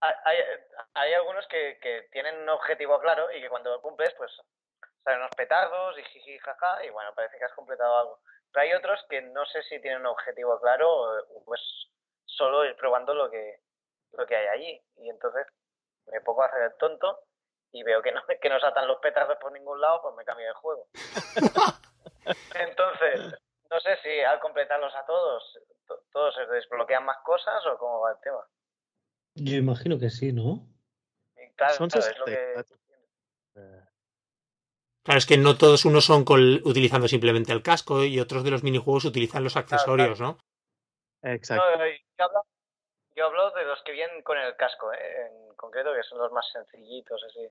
Hay, hay algunos que, que, tienen un objetivo claro y que cuando lo cumples, pues salen unos petardos y jiji, jaja, y bueno, parece que has completado algo. Pero hay otros que no sé si tienen un objetivo claro o pues solo ir probando lo que, lo que hay allí. Y entonces me pongo a hacer el tonto y veo que no, (laughs) que no saltan los petardos por ningún lado, pues me cambio de juego. (laughs) Entonces, no sé si al completarlos a todos, todos se desbloquean más cosas o cómo va el tema. Yo imagino que sí, ¿no? claro, Son claro, es lo que... Claro, es que no todos unos son utilizando simplemente el casco y otros de los minijuegos utilizan los accesorios, ¿no? Exacto. yo, hablo, de los que vienen con el casco, ¿eh? en concreto, que son los más sencillitos, así.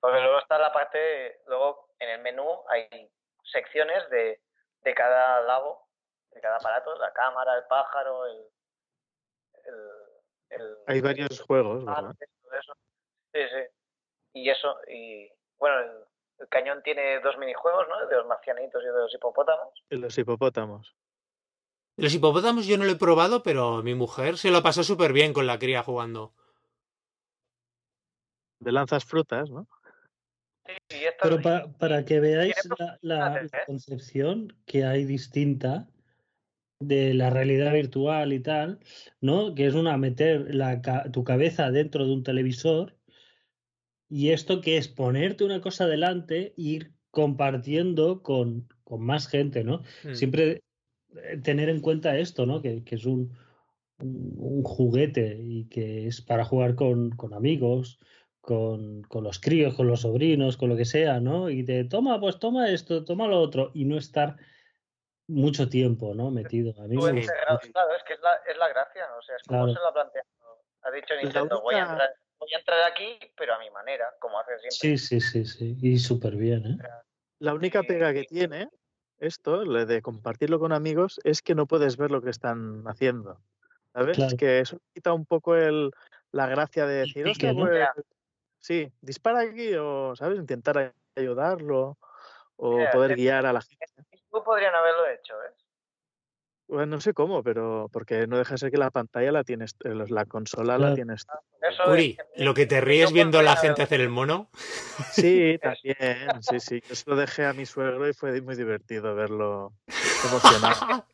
Porque luego está la parte, luego en el menú hay secciones de, de cada lado, de cada aparato, la cámara, el pájaro, el... el, hay varios juegos, ¿verdad? Sí, sí. Y eso, y bueno, el, cañón tiene dos minijuegos, ¿no? De los marcianitos y de los hipopótamos. Y los hipopótamos. Los hipopótamos yo no lo he probado, pero mi mujer se lo pasó súper bien con la cría jugando. De lanzas frutas, ¿no? Sí, pero para, que veáis la, ¿eh? concepción que hay distinta de la realidad virtual y tal, ¿no? Que es una meter la, tu cabeza dentro de un televisor y esto que es ponerte una cosa delante e ir compartiendo con, más gente, ¿no? Mm. Siempre eh, tener en cuenta esto, ¿no? Que, es un, un, juguete y que es para jugar con, amigos, con, los críos, con los sobrinos, con lo que sea, ¿no? Y te toma, pues toma esto, toma lo otro, y no estar mucho tiempo, ¿no? Metido. A mí claro, es que es la, es la gracia, o sea, es como se lo ha planteado. Ha dicho Nintendo, voy a entrar voy a entrar aquí, pero a mi manera, como hace siempre. Sí, sí, sí, sí. Y súper bien, ¿eh? La única pega que tiene esto, de compartirlo con amigos, es que no puedes ver lo que están haciendo. ¿Sabes? Es que eso quita un poco el, la gracia de decir, pues, sí, dispara aquí o, ¿sabes? Intentar ayudarlo o poder guiar a la gente. podrían haberlo hecho, ¿eh? Bueno, no sé cómo, pero porque no deja de ser que la pantalla la tienes, eh, la consola la tienes. Uri, lo que te ríes viendo a la gente hacer el mono. Sí, (laughs) también, sí, sí. Yo se lo dejé a mi suegro y fue muy divertido verlo (laughs) emocionado.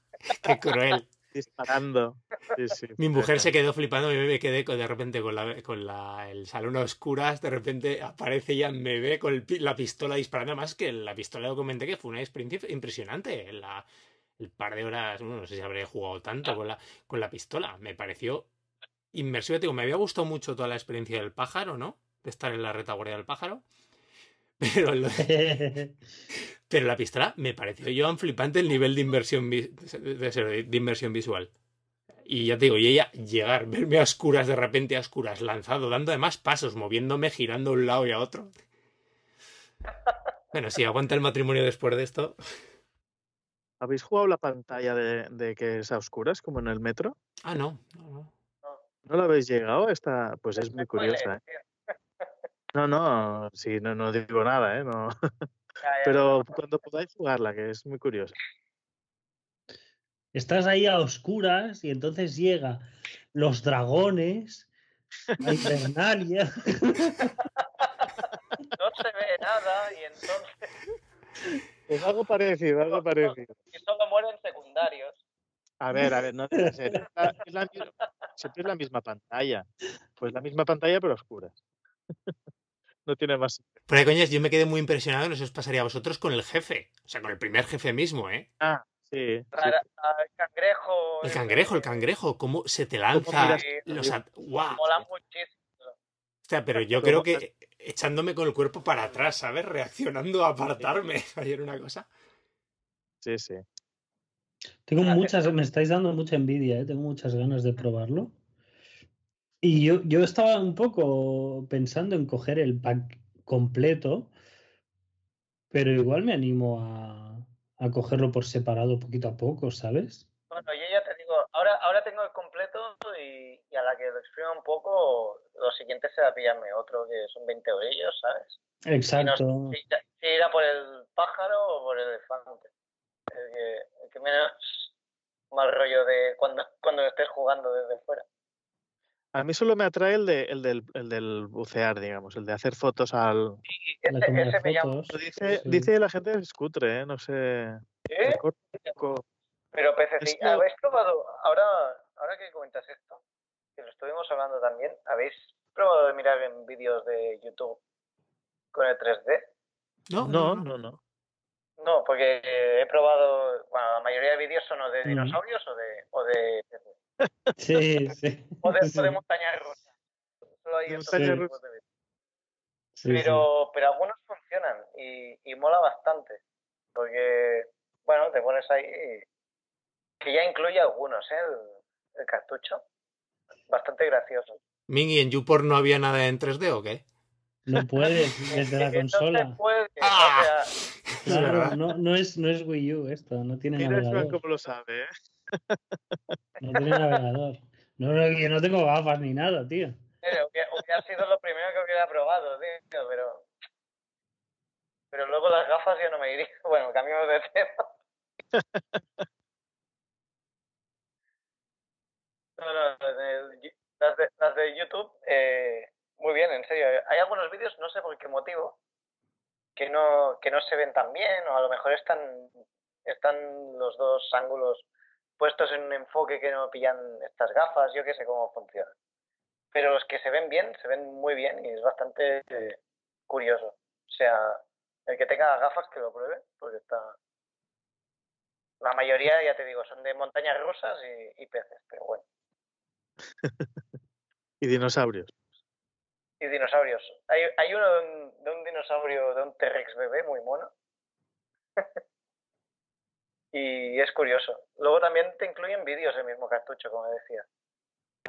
Qué cruel. Disparando. mi mujer se quedó flipando y me quedé de repente con, la, con la, el salón a oscuras, de repente aparece ya me ve con la pistola disparando, más que la pistola documenté que fue una experiencia impresionante. La, el par de horas, no sé si habré jugado tanto con la, con la pistola. Me pareció inmersivo. Digo, me había gustado mucho toda la experiencia del pájaro, ¿no? De estar en la retaguardia del pájaro. (laughs) Pero, pero la pistola me pareció yo flipante el nivel de inversión, de, inversión visual. Y ya te digo, y ella llegar, verme a oscuras de repente a oscuras, lanzado, dando además pasos, moviéndome, girando a un lado y a otro. Bueno, si aguanta el matrimonio después de esto. ¿Habéis jugado la pantalla de, que es a oscuras, como en el metro? Ah, no. ¿No, no. la habéis llegado? Esta, pues es muy curiosa. ¿eh? (laughs) No, no, sí, no, no digo nada, ¿eh? No. Pero cuando podáis jugarla, que es muy curiosa. Estás ahí a oscuras y entonces llega los dragones, la invernalia. (laughs) No se ve nada y entonces (laughs) es algo parecido, algo parecido. Y solo mueren secundarios. A ver, a ver, no debe ser. Es la, siempre es la misma pantalla. Pues la misma pantalla, pero oscuras. (laughs) no tiene más. Pero coñas, yo me quedé muy impresionado, no sé os pasaría a vosotros con el jefe. O sea, con el primer jefe mismo, ¿eh? Ah, sí. El cangrejo. El cangrejo, el cangrejo. ¿Cómo se te lanza? Los ¡Wow! Mola muchísimo. O sea, pero yo creo que echándome con el cuerpo para atrás, ¿sabes? Reaccionando a apartarme. Ayer (laughs) una cosa. Sí, sí. Tengo muchas, me estáis dando mucha envidia, ¿eh? tengo muchas ganas de probarlo. Y yo, yo estaba un poco pensando en coger el pack completo, pero igual me animo a, a cogerlo por separado poquito a poco, ¿sabes? Bueno, yo ya te digo, ahora, ahora tengo el completo y, y a la que lo exprima un poco, lo siguiente será pillarme otro que son 20 eurillos, ¿sabes? Exacto. si, irá por el pájaro o por el elefante. El que, el que menos mal rollo de cuando, cuando estés jugando desde fuera. A mí solo me atrae el, de, el, del, el del bucear, digamos, el de hacer fotos al. ese, ese me llama. Dice, dice la gente es cutre, ¿eh? No sé. ¿Eh? Pero PCC, ¿habéis probado? Ahora, ahora que comentas esto, que lo estuvimos hablando también, ¿habéis probado de mirar en vídeos de YouTube con el 3D? No, no, no, no. No, porque he probado, bueno, la mayoría de vídeos son o de Mm. dinosaurios o de, o de, (laughs) Sí, sí. o de, o sí, de montañas rusas. Solo hay montañas tipos de vídeos. sí, sí. pero, pero algunos funcionan y, y mola bastante. Porque, bueno, te pones ahí y- que ya incluye algunos, ¿eh? El, el cartucho. Bastante gracioso. Mingy, ¿en YouPorn no había nada en 3D o qué? No puedes (laughs) desde la no consola. puede, Ah. o sea, (laughs) Es Claro, no, no, es, no es Wii U esto, no tiene navegador. cómo lo sabe, ¿eh? No tiene navegador. No, no, yo no tengo gafas ni nada, tío. hubiera, hubiera sido lo primero que hubiera probado, tío, pero. Pero luego las gafas yo no me iría. (laughs) Bueno, cambiamos de tema. No, no, las de, las de, YouTube, eh, muy bien, en serio. Hay algunos vídeos, no sé por qué motivo, que no, que no se ven tan bien, o a lo mejor están, están los dos ángulos puestos en un enfoque que no pillan estas gafas, yo qué sé cómo funciona. Pero los que se ven bien, se ven muy bien y es bastante eh, curioso. O sea, el que tenga gafas que lo pruebe, porque está... La mayoría, ya te digo, son de montañas rusas y peces, pero bueno. (laughs) Y dinosaurios. Y dinosaurios. Hay, hay uno de un, de un dinosaurio, de un T-Rex bebé muy mono. (laughs) y es curioso. Luego también te incluyen vídeos el mismo cartucho, como decía.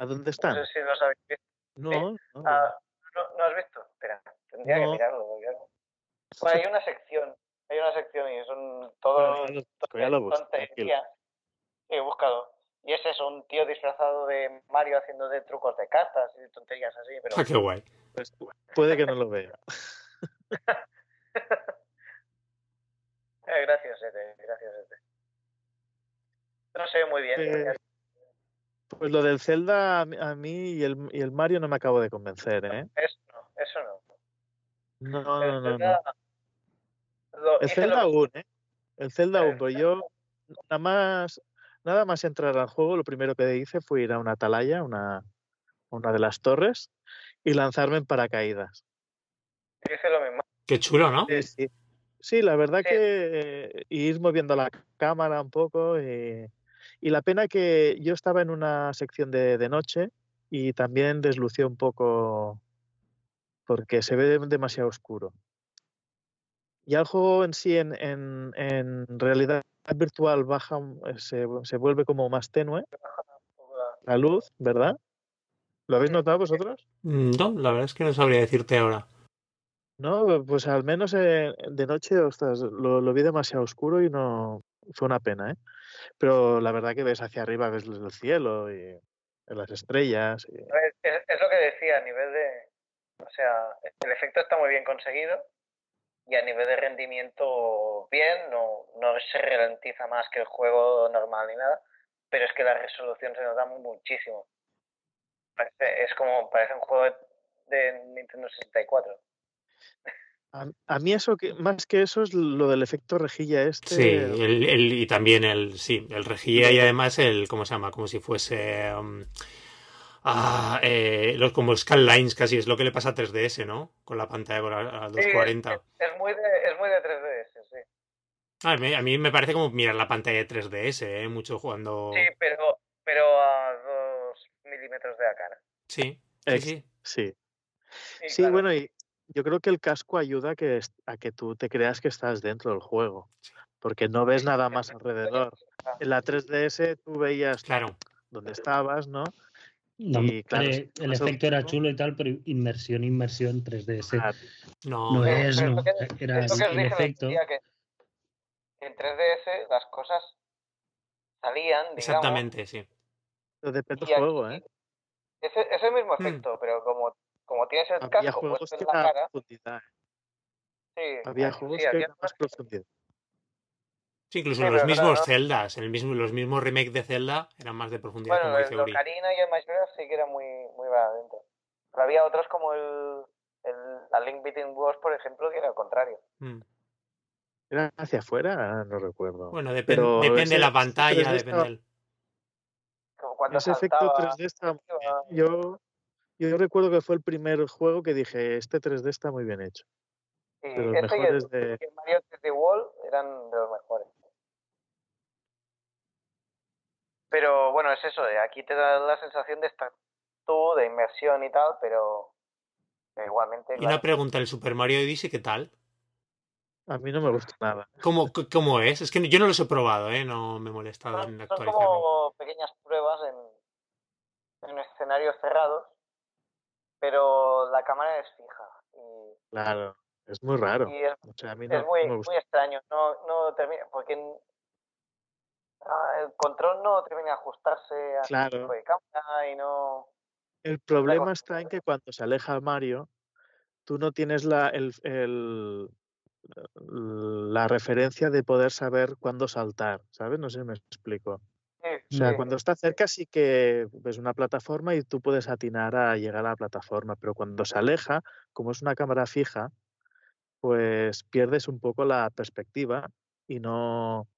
¿A dónde No están? sé si los habéis visto. No, no. Ah, ¿no, ¿No has visto? Espera, tendría que No. mirarlo. porque- Bueno, hay una sección, hay una sección y son todos lo- ya lo busco, tonterías. He buscado. Y es eso, un tío disfrazado de Mario haciendo de trucos de cartas y tonterías así, pero Ah, qué guay. Pues puede que no lo vea. (laughs) eh, gracias, Ete, gracias, Ete. No sé muy bien. Eh, Pues lo del Zelda a mí- y el, y el Mario no me acabo de convencer, ¿eh? Eso no, eso no. No, no, El no, no. Zelda- lo- El lo Zelda mismo. aún, ¿eh? El Zelda aún, pero yo nada más, nada más entrar al juego, lo primero que hice fue ir a una atalaya, una, una de las torres, y lanzarme en paracaídas. hice lo mismo. Qué chulo, ¿no? Sí, sí. Sí, la verdad Sí. que eh, ir moviendo la cámara un poco y, y la pena que yo estaba en una sección de, de noche y también deslució un poco porque se ve demasiado oscuro. Ya el juego en sí, en, en, en realidad virtual, baja, eh, se, se vuelve como más tenue la luz, ¿verdad? ¿Lo habéis notado vosotros? Mm, No, la verdad es que no sabría decirte ahora. No, pues al menos eh, de noche, ostras, lo, lo vi demasiado oscuro y no fue una pena, ¿eh? Pero la verdad que ves hacia arriba, ves el cielo y las estrellas. y- Es, es- es lo que decía, a nivel de. O sea, el efecto está muy bien conseguido y a nivel de rendimiento, bien, no, no se ralentiza más que el juego normal ni nada, pero es que la resolución se nota muchísimo. Parece, es como, parece un juego de, Nintendo 64. A, a mí eso, que, más que eso, es lo del efecto rejilla este. Sí, el, el- y también el, sí, el rejilla y además el, ¿cómo se llama? Como si fuese... um, ah, eh, los, como Skylines casi, es lo que le pasa a 3DS, ¿no? Con la pantalla con la, a Sí, 240. es, es muy de, es muy de 3DS, sí. Ah, a mí me parece como mirar la pantalla de 3DS, ¿eh? Mucho jugando... Sí, pero, pero a 2 milímetros de la cara. Sí, sí, sí. Sí, sí claro, bueno, y yo creo que el casco ayuda a que, a que tú te creas que estás dentro del juego, porque no ves nada más alrededor. En la 3DS tú veías Claro. dónde estabas, ¿no? No, Y, claro, el un efecto era chulo y tal, pero inmersión, inmersión 3DS. Ah, No, No es, no. que- Era es el el efecto. que en 3DS las cosas salían, digamos, exactamente, sí. pero depende del juego, aquí- ¿eh? ese, ese mismo Mm. efecto, pero como, como tienes el Había casco juegos puesto que en la cara, profundidad. sí, Había juegos sí, que había daban más profundidad. Sí, incluso Sí, en los pero mismos claro, Zeldas, en el mismo, los mismos remakes de Zelda eran más de profundidad, Bueno, como el de Uri. Ocarina y el Majora's sí que era muy, muy adentro. Pero había otros como el, el la Link Between Worlds, por ejemplo, que era al contrario. Mm. ¿Era hacia afuera? No recuerdo. Bueno, depen- Pero depende ese- de la pantalla, 3D depende estaba- del... Como Ese efecto saltaba 3D está muy bien. arriba. Yo, yo recuerdo que fue el primer juego que dije, este 3D está muy bien hecho. Sí, de los este y el, mejores de- y el Mario 3D World, eran de los mejores. Pero bueno, es eso, aquí te da la sensación de estar tú, de inmersión y tal, pero igualmente... Y una pregunta, ¿el Super Mario Odyssey qué tal? A mí no me gusta nada. ¿Cómo, cómo es? Es que yo no los he probado, ¿eh? No me he molestado en actualizarme. Son como pequeñas pruebas en, en escenarios cerrados, pero la cámara es fija. Y, claro, es muy raro. es, muy, muy, extraño. No, no termina, porque el control no termina de ajustarse a claro. tipo de cámara y no... El problema está en que cuando se aleja Mario, tú no tienes la, el, la referencia de poder saber cuándo saltar, ¿sabes? No sé si me explico. O sea, cuando está cerca sí que ves una plataforma y tú puedes atinar a llegar a la plataforma, pero cuando se aleja, como es una cámara fija, pues pierdes un poco la perspectiva y no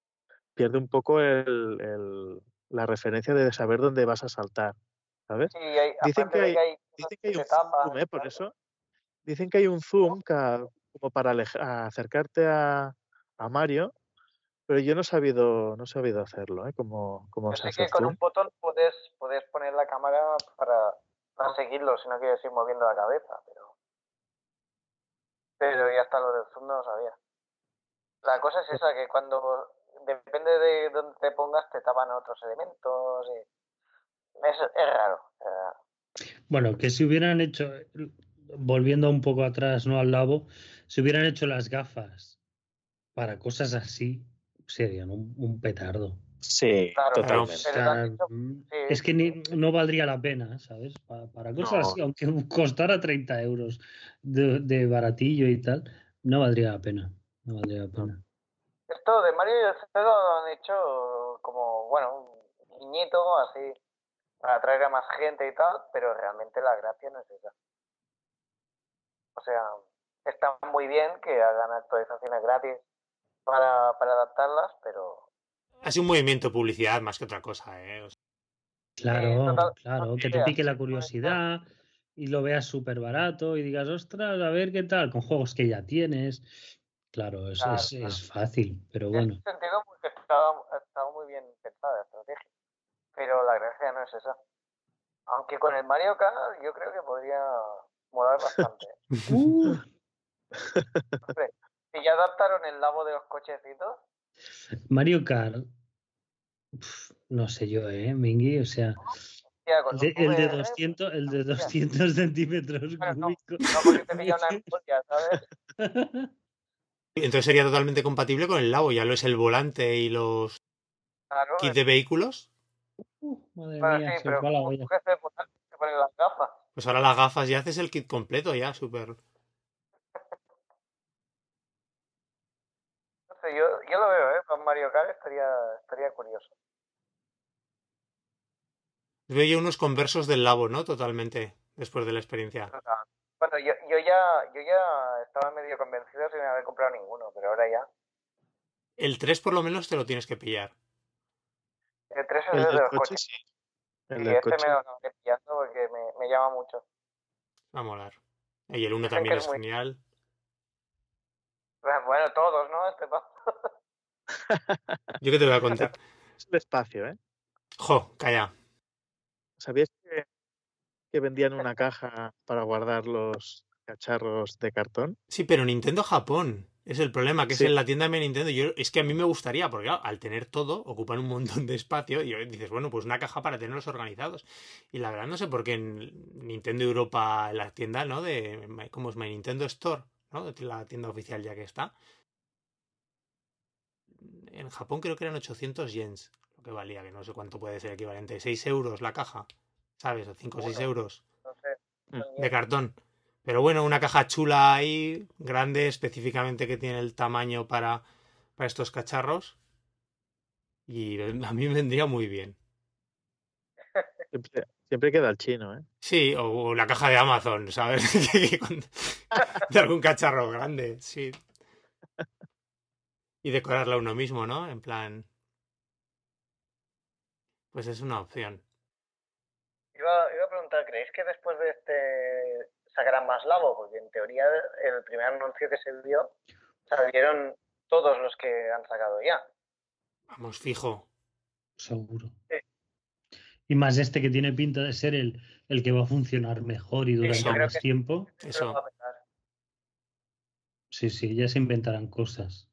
pierde un poco el, la referencia de saber dónde vas a saltar, ¿sabes? dicen, que hay, dicen que hay un zoom, ¿eh? Por eso dicen que hay un zoom que como para acercarte a, a, Mario, pero yo no he sabido, no he sabido hacerlo, ¿eh? Como, como yo sé que con un botón puedes, puedes poner la cámara para, para seguirlo, si no quieres ir moviendo la cabeza, pero pero ya hasta lo del zoom no lo sabía. La cosa es esa, que cuando depende de dónde te pongas, te tapan otros elementos. Y es, es raro. Bueno, que si hubieran hecho, volviendo un poco atrás, ¿no? Al labo, si hubieran hecho las gafas para cosas así, serían un, petardo. Sí, totalmente. Mm, es que no valdría la pena, ¿sabes? Para, cosas así, aunque costara 30 euros de, baratillo y tal, no valdría la pena. No valdría la pena. Esto de Mario y el lo han hecho como, bueno, un niñito así, para atraer a más gente y tal, pero realmente la gracia no es esa. O sea, está muy bien que hagan actualizaciones gratis para, para adaptarlas, pero... Ha sido un movimiento de publicidad más que otra cosa, ¿eh? Claro, claro, que te pique la curiosidad y lo veas súper barato y digas, ostras, a ver qué tal, con juegos que ya tienes. Claro, es, es, es, fácil, pero bueno. En ese sentido, porque estaba, estaba muy bien pensada la estrategia, pero la gracia no es esa. Aunque con el Mario Kart yo creo que podría molar bastante. (laughs) Uh. ¿Y ya adaptaron el labo de los cochecitos? Mario Kart. no sé yo, ¿eh, Mingy? O sea. el, de 200, el de 200 centímetros no, no, porque te pilla una embolia, ¿sabes? (laughs) Entonces sería totalmente compatible con el labo, ya lo es el volante y los claro, kits de vehículos. Uh, madre mía, sí, pero va la olla. Se ponen las gafas. Pues ahora las gafas ya haces el kit completo, ya, súper. (laughs) yo, yo lo veo, ¿eh? Con Mario Kart estaría, estaría curioso. Veo yo unos conversos del Labo, ¿no? Totalmente, después de la experiencia. Yo, yo, ya, yo ya estaba medio convencido sin haber comprado ninguno, pero ahora ya. El 3 por lo menos te lo tienes que pillar. El 3 es el, de los coches. Sí. El y este me lo estoy pillando porque me, me, llama mucho. Va a molar. Y el 1 también es, genial. Bueno, todos, ¿no? Este Yo que te voy a contar. (laughs) Es el espacio, ¿eh? Jo, calla. ¿Sabías que, vendían una caja para guardar los cacharros de cartón? Sí, pero Nintendo Japón. Es el problema, que es en la tienda de Nintendo. Yo, es que a mí me gustaría, porque al tener todo, ocupan un montón de espacio. Y dices, bueno, pues una caja para tenerlos organizados. Y la verdad, no sé por qué en Nintendo Europa, la tienda, ¿no? De, ¿Cómo es My Nintendo Store? ¿no? La tienda oficial ya que está. En Japón creo que eran 800 yens, lo que valía, que no sé cuánto puede ser equivalente. 6 euros la caja, ¿sabes? O 5 o 6 euros. De cartón. Pero bueno, una caja chula ahí, grande, específicamente que tiene el tamaño para, para estos cacharros. Y a mí me vendría muy bien. (laughs) Siempre, queda el chino, ¿eh? Sí, o, la caja de Amazon, ¿sabes? (laughs) de algún cacharro grande, sí. Y decorarla uno mismo, ¿no? En plan. Pues es una opción. Iba, iba a preguntar, ¿creéis que después de este sacarán más lavo, porque en teoría el primer anuncio que se vio salieron todos los que han sacado ya. Vamos, fijo. Seguro. Sí. Y más este que tiene pinta de ser el, el que va a funcionar mejor y durante más tiempo. Eso. Sí, sí, ya se inventarán cosas.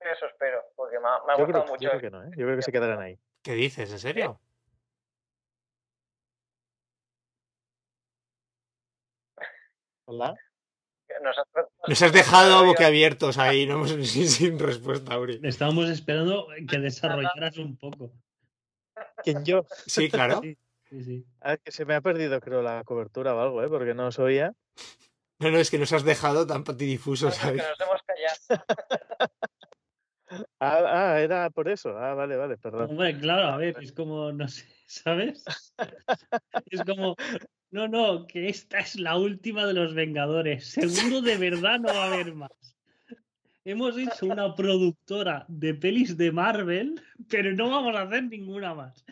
Eso espero, porque me ha, me ha Yo gustado creo, mucho. yo creo que no, ¿eh? Yo creo que se quedarán ahí. ¿Qué dices? ¿En serio? Hola. Nos has, Nos has dejado boquiabiertos ahí, (laughs) no hemos (laughs) sin, sin respuesta, Uri. Estábamos esperando que desarrollaras un poco. ¿Quién yo? Sí, claro. Sí, sí, sí. Ah, que se me ha perdido, creo, la cobertura o algo, ¿eh? Porque no os oía. No, no, es que nos has dejado tan patidifusos, que ¿sabes? nos hemos callado. (laughs) Ah, ah, era por eso. Ah, vale, vale, perdón. Hombre, claro, a ver, es como, no sé, (laughs) ¿sabes? Es como, no, no, que esta es la última de los Vengadores. Seguro de verdad no va a haber más. Hemos hecho una productora de pelis de Marvel, pero no vamos a hacer ninguna más.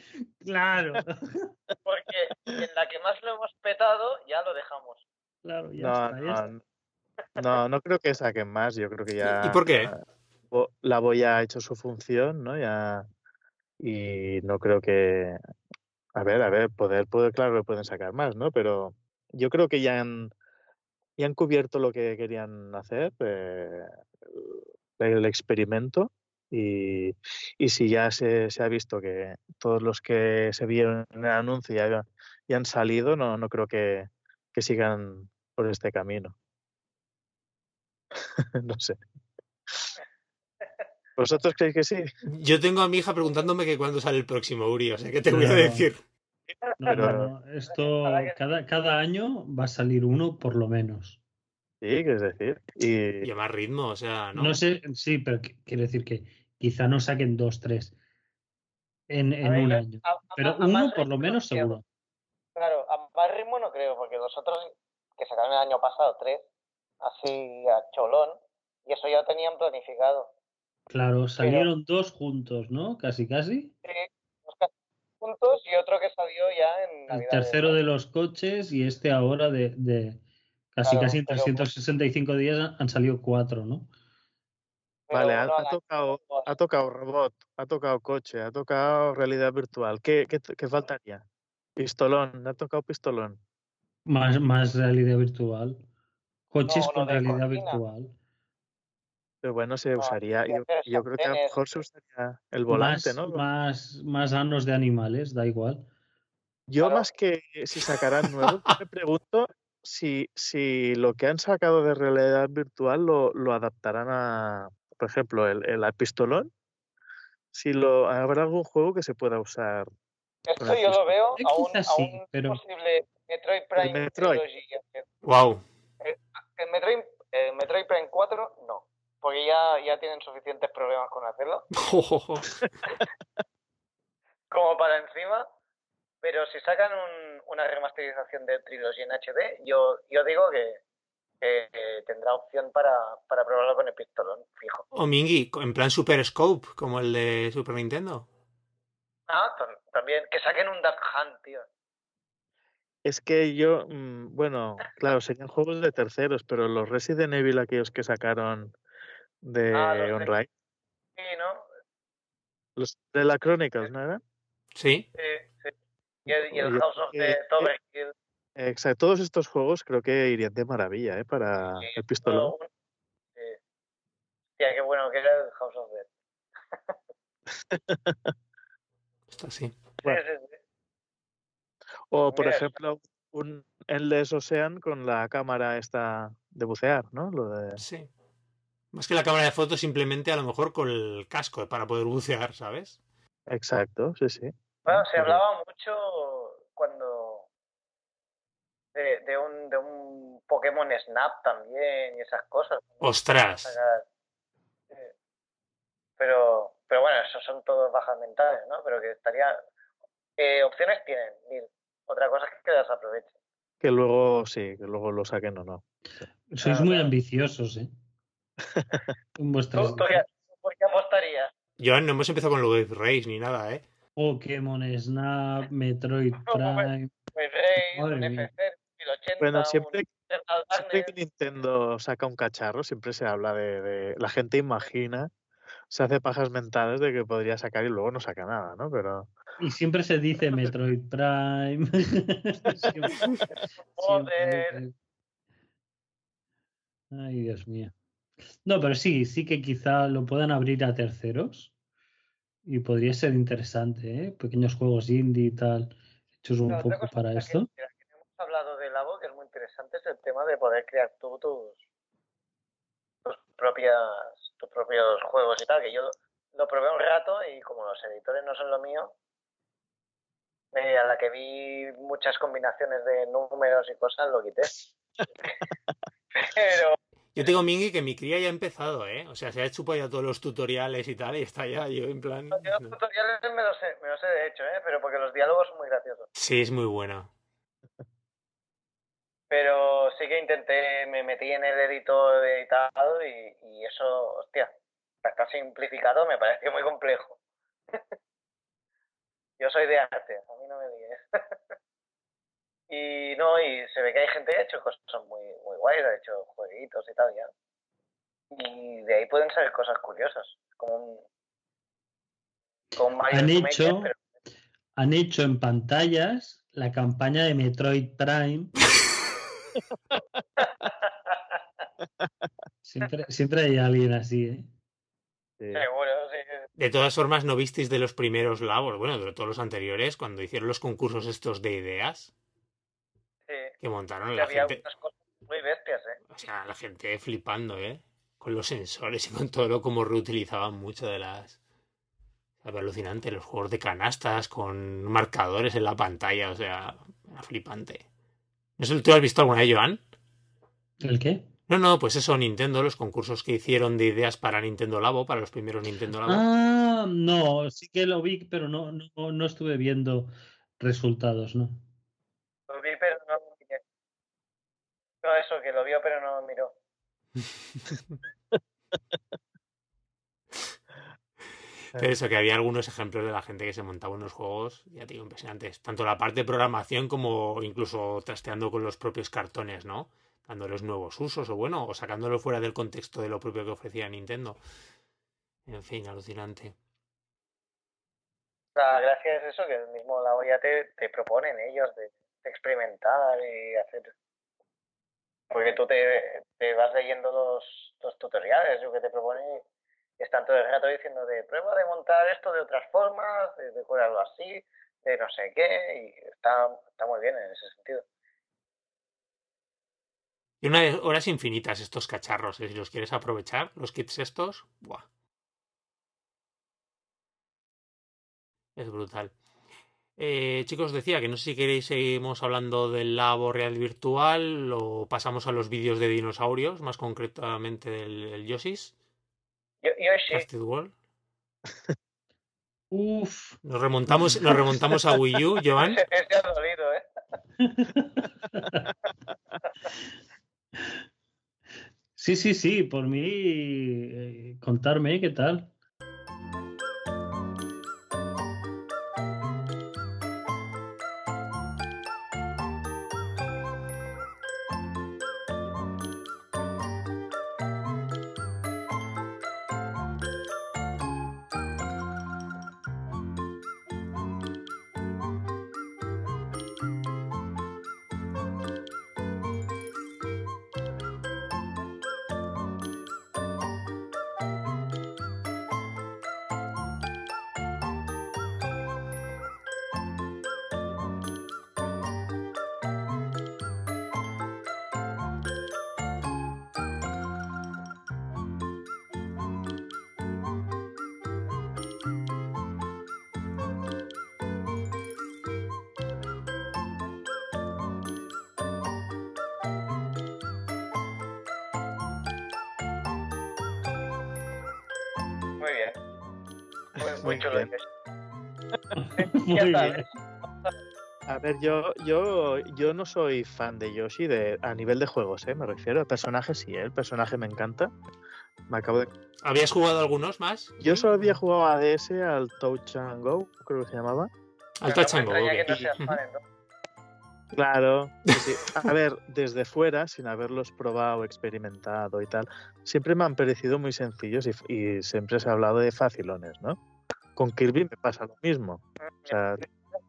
Claro, (laughs) Porque en la que más lo hemos petado, ya lo dejamos. claro, ya No, está, ya está. no, no, no creo que saquen más. Yo creo que ya. ¿Y por qué? ya La Boya ha hecho su función, ¿no? Ya. Y no creo que. A ver, a ver, poder, poder, claro, que pueden sacar más, ¿no? Pero yo creo que ya han, ya han cubierto lo que querían hacer, eh, el experimento. Y, y si ya se, se ha visto que todos los que se vieron en el anuncio ya, ya han salido, no, no creo que, que sigan por este camino. (laughs) no sé. ¿Vosotros creéis que sí? Yo tengo a mi hija preguntándome que cuándo sale el próximo Uri, o sea, ¿qué te voy a decir? No, pero- no, no, Esto, cada, cada año va a salir uno por lo menos. Sí, que es decir. Y, Y a más ritmo, o sea, ¿no? No sé, sí, pero qu- quiero decir que quizá no saquen dos, tres en, en ver, un año. A- a- Pero a uno por lo menos creo. seguro. Claro, a más ritmo no creo, porque los otros que sacaron el año pasado, tres, así a cholón, y eso ya tenían planificado. Claro, salieron dos juntos, ¿no? Casi, casi. Sí, casi juntos y otro que salió ya en El tercero de los coches y este ahora de, de casi, Claro, casi en pero- 365 días han- salido cuatro, ¿no? vale, ha, tocado, dos. ha tocado robot, ha tocado coche, ha tocado realidad virtual. ¿Qué, qué, qué faltaría? Pistolón, ha tocado pistolón. Más, más realidad virtual. Coches No, con realidad virtual. Pero bueno, se usaría, yo, creo que a lo mejor se usaría el volante, más, ¿no? más, más anos de animales, da igual. Yo Claro. más que si sacarán nuevo, me (laughs) pregunto si, si lo que han sacado de realidad virtual lo, lo adaptarán a, por ejemplo, el, el pistolón. Si lo habrá algún juego que se pueda usar. Esto el yo lo veo Eh, a un, quizás a sí, un pero- posible Metroid Prime Metroid. Trilogy. Wow. El Metroid, el Metroid Prime 4, no. Porque ya, ya tienen suficientes problemas con hacerlo. (laughs) como para encima. Pero si sacan un- una remasterización de Trilogy en HD, yo, yo digo que, que- que tendrá opción para, para probarlo con el pistolón, fijo. O Mingy, en plan Super Scope, como el de Super Nintendo. Ah, tam- también, que saquen un Duck Hunt, tío. Es que yo, mm, bueno, claro, serían juegos de terceros, pero los Resident Evil, aquellos que sacaron de Ah, de- Onride, Sí, ¿no? los de la Chronicles, ¿no eran? Sí. Sí, sí. Y el, y el Yo House of que- the Overkill. Exacto, todos estos juegos creo que irían de maravilla, ¿eh? Para Sí, el pistolón. sí. Hostia, qué bueno que era el House of the (laughs) Está así. Sí, Bueno. sí, sí. O, por Mira, ejemplo, un Endless Ocean con la cámara esta de bucear, ¿no? Lo de... Sí. Más que la cámara de fotos, simplemente a lo mejor con el casco para poder bucear, ¿sabes? Exacto, sí, sí. Bueno, se hablaba mucho cuando de, de un de un Pokémon Snap también y esas cosas. Ostras. Sí. Pero pero bueno, eso son todos bajas mentales, ¿no? Pero que estaría eh, opciones tienen, mil. Otra cosa es que las aprovechen. Que luego, sí, que luego lo saquen o no. Sois Claro, muy claro. ambiciosos, ¿eh? ¿Por qué apostarías? Yo no hemos empezado con de Race ni nada, ¿eh? Pokémon Snap, Metroid no, Prime. Pues Rey, Madre un mía. FC, 2080. Bueno, siempre, un siempre que. Nintendo saca un cacharro, siempre se habla de, de- La gente imagina, se hace pajas mentales de que podría sacar y luego no saca nada, ¿no? Pero Y siempre se dice (laughs) Metroid Prime. (laughs) Siempre. Ay, Dios mío. No, pero sí, sí que quizá lo puedan abrir a terceros. Y podría ser interesante, ¿eh? Pequeños juegos indie y tal, hechos un poco para que- esto. que hemos hablado de Labo, que es muy interesante, es el tema de poder crear tú tus, tus propias tus propios juegos y tal, que yo lo, lo probé un rato y como los editores no son lo mío, eh, a la que vi muchas combinaciones de números y cosas, lo quité. (laughs) Pero Yo tengo Mingy que mi cría ya ha empezado, ¿eh? O sea, se ha chupado ya todos los tutoriales y tal, y está ya yo en plan... los tutoriales me los sé, me los sé de hecho, ¿eh? pero porque los diálogos son muy graciosos. Sí, es muy buena. Pero sí que intenté, me metí en el editor editado y, y eso, hostia, está simplificado, me pareció muy complejo. (laughs) Yo soy de arte, a mí no me digas. (laughs) y no, y se ve que hay gente que ha hecho cosas muy, muy guays, ha hecho jueguitos y tal ya. Y de ahí pueden salir cosas curiosas, como un... Con Mario Han Maker, hecho- pero Han hecho en pantallas la campaña de Metroid Prime. (laughs) Siempre, siempre hay alguien así, ¿eh? sí. seguro, sí. De todas formas, ¿no visteis de los primeros labos, bueno, de todos los anteriores, cuando hicieron los concursos estos de ideas sí. Que montaron la había gente? unas cosas muy bestias, ¿eh? O sea, la gente flipando, ¿eh? Con los sensores y con todo lo como reutilizaban mucho de las... Alucinante, los juegos de canastas con marcadores en la pantalla, o sea, era flipante. No sé, ¿tú has visto alguna de Joan? ¿El qué? No, no, pues eso, Nintendo, los concursos que hicieron de ideas para Nintendo Labo, para los primeros Nintendo Labo. Ah, no, sí que lo vi, pero no, no, no estuve viendo resultados, ¿no? Lo vi, pero no lo miré. No, eso, que lo vio, pero no miró. Pero eso, que había algunos ejemplos de la gente que se montaba unos juegos, ya te digo, impresionantes. Tanto la parte de programación como incluso trasteando con los propios cartones, ¿no? Dándoles nuevos usos o bueno, o sacándolo fuera del contexto de lo propio que ofrecía Nintendo. En fin, alucinante. La gracia es eso, que el mismo lado ya te, te proponen ellos de, de experimentar y hacer... Porque tú te, te vas leyendo los, los tutoriales, lo que te proponen y están todo el rato diciendo de prueba de montar esto de otras formas, de decorarlo así, de no sé qué, y está, está muy bien en ese sentido. Y una de horas infinitas estos cacharros, ¿eh? si los quieres aprovechar, los kits estos, ¡buah! Es brutal. Eh, chicos, decía que no sé si queréis seguimos hablando del labo real virtual o pasamos a los vídeos de dinosaurios, más concretamente del, del Yoshis, Yo, yo sí, Crafted World. (laughs) Uf, Nos remontamos, nos remontamos a Wii U, (laughs) Joan. ha dolido, ¿eh? (laughs) sí, sí, sí, por mí, eh, contarme qué tal. Ver, yo, yo, yo no soy fan de Yoshi de, a nivel de juegos, ¿eh? me refiero. El personaje sí, ¿eh? el personaje me encanta. Me acabo de... ¿Habías jugado algunos más? Yo solo había jugado a DS, al Touch and Go, creo que se llamaba. Al Touch and Go. Claro, sí. a ver, desde fuera, sin haberlos probado, experimentado y tal, siempre me han parecido muy sencillos y, siempre se ha hablado de facilones, ¿no? Con Kirby me pasa lo mismo. O sea,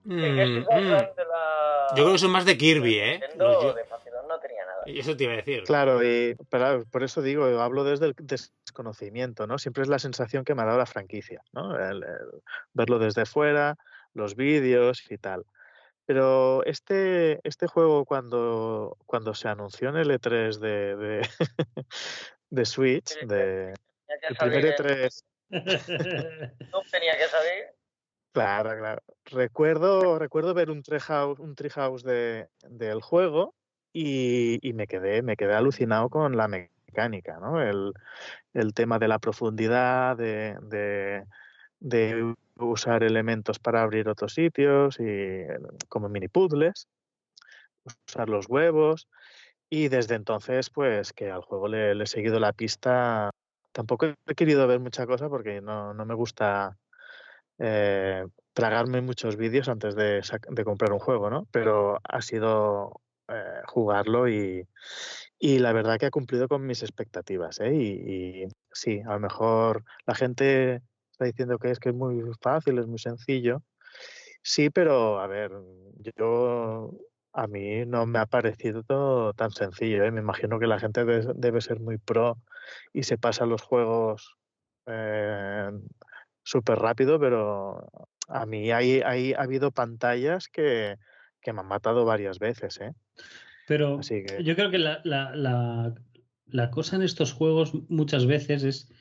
mm, mm. Yo creo que son más de Kirby, ¿eh? De no tenía nada. Y eso te iba a decir. Claro, y pero por eso digo, hablo desde el desconocimiento, ¿no? Siempre es la sensación que me ha dado la franquicia, ¿no? verlo desde fuera, los vídeos y tal. Pero este, este juego cuando, cuando se anunció en el E3 de, de, (laughs) de Switch, de, el primer E3... (laughs) no tenía que salir. Claro, claro. Recuerdo, recuerdo ver un treehouse, un treehouse de, del juego y, y, me quedé, me quedé alucinado con la mecánica, ¿no? El, el tema de la profundidad, de, de, usar elementos para abrir otros sitios y como mini puzzles, usar los huevos y desde entonces pues que al juego le, he seguido la pista. Tampoco he querido ver mucha cosa porque no, no me gusta eh, tragarme muchos vídeos antes de, de, comprar un juego, ¿no? Pero ha sido eh, jugarlo y, la verdad que ha cumplido con mis expectativas, ¿eh? Y, sí, a lo mejor la gente diciendo que es que es muy fácil, es muy sencillo. Sí, pero a ver, yo a mí no me ha parecido tan sencillo. ¿eh? Me imagino que la gente debe, ser muy pro y se pasa los juegos eh, súper rápido, pero a mí hay, hay, ha habido pantallas que, que, me han matado varias veces. ¿eh? Pero yo creo que la, la, la, la cosa en estos juegos muchas veces es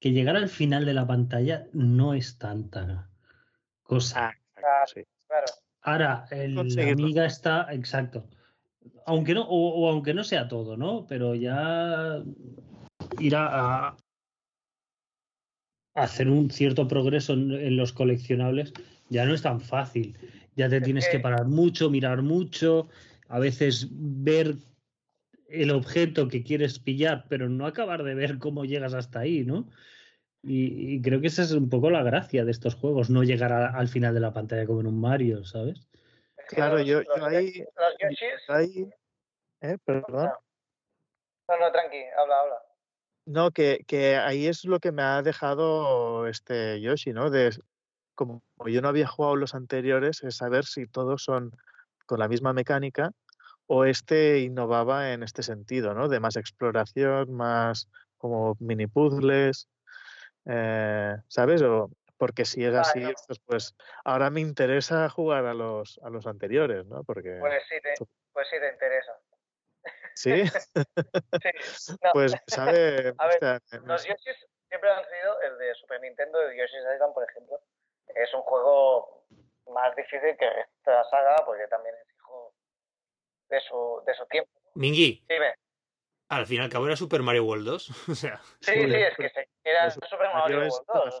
que llegar al final de la pantalla no es tanta cosa. Ah, Ahora, el, la amiga está, exacto. Aunque no, o, aunque no sea todo, ¿no? Pero ya ir a, hacer un cierto progreso en, los coleccionables ya no es tan fácil. Ya te tienes que parar mucho, mirar mucho, a veces ver el objeto que quieres pillar, pero no acabar de ver cómo llegas hasta ahí, ¿no? Y, creo que esa es un poco la gracia de estos juegos, no llegar al final de la pantalla como en un Mario, ¿sabes? Claro, yo, ahí, ahí ¿eh? Perdón. No, no, tranqui, habla, habla. No, que, que, ahí es lo que me ha dejado este Yoshi, ¿no? De, como yo no había jugado los anteriores, es saber si todos son con la misma mecánica o este innovaba en este sentido, ¿no? De más exploración, más como mini puzzles. Eh, ¿Sabes? O, porque si es así, pues, pues, ahora me interesa jugar a los, a los anteriores, ¿no? Porque... Pues sí te, pues sí te interesa. ¿Sí? (laughs) (laughs) sí. Pues, ¿sabe? (laughs) A ver, los Yoshis siempre han sido el de Super Nintendo, de Yoshi's Island, por ejemplo. Es un juego más difícil que esta saga, porque también es hijo de su, de su tiempo. Mingi. Dime al fin y al cabo era Super Mario World 2. o sea, sí, sí, es que era Super Mario World 2.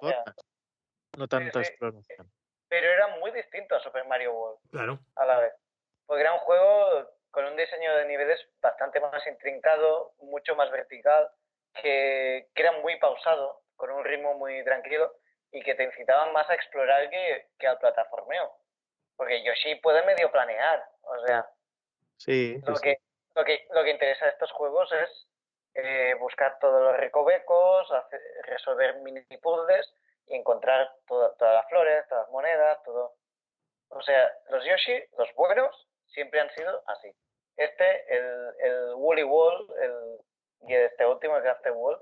no tanto exploración. Pero era muy distinto a Super Mario World. Claro. A la vez. Porque era un juego con un diseño de niveles bastante más intrincado, mucho más vertical, que, que era muy pausado, con un ritmo muy tranquilo y que te incitaban más a explorar que, que al plataformeo. Porque Yoshi puede medio planear, o sea. Sí. Lo que, lo que, lo que interesa de estos juegos es eh, buscar todos los recovecos, resolver mini puzzles y encontrar todas las flores, todas las monedas, todo. O sea, los Yoshi, los buenos, siempre han sido así. Este, el, el Woolly Wall, el, y este último, el After Wall,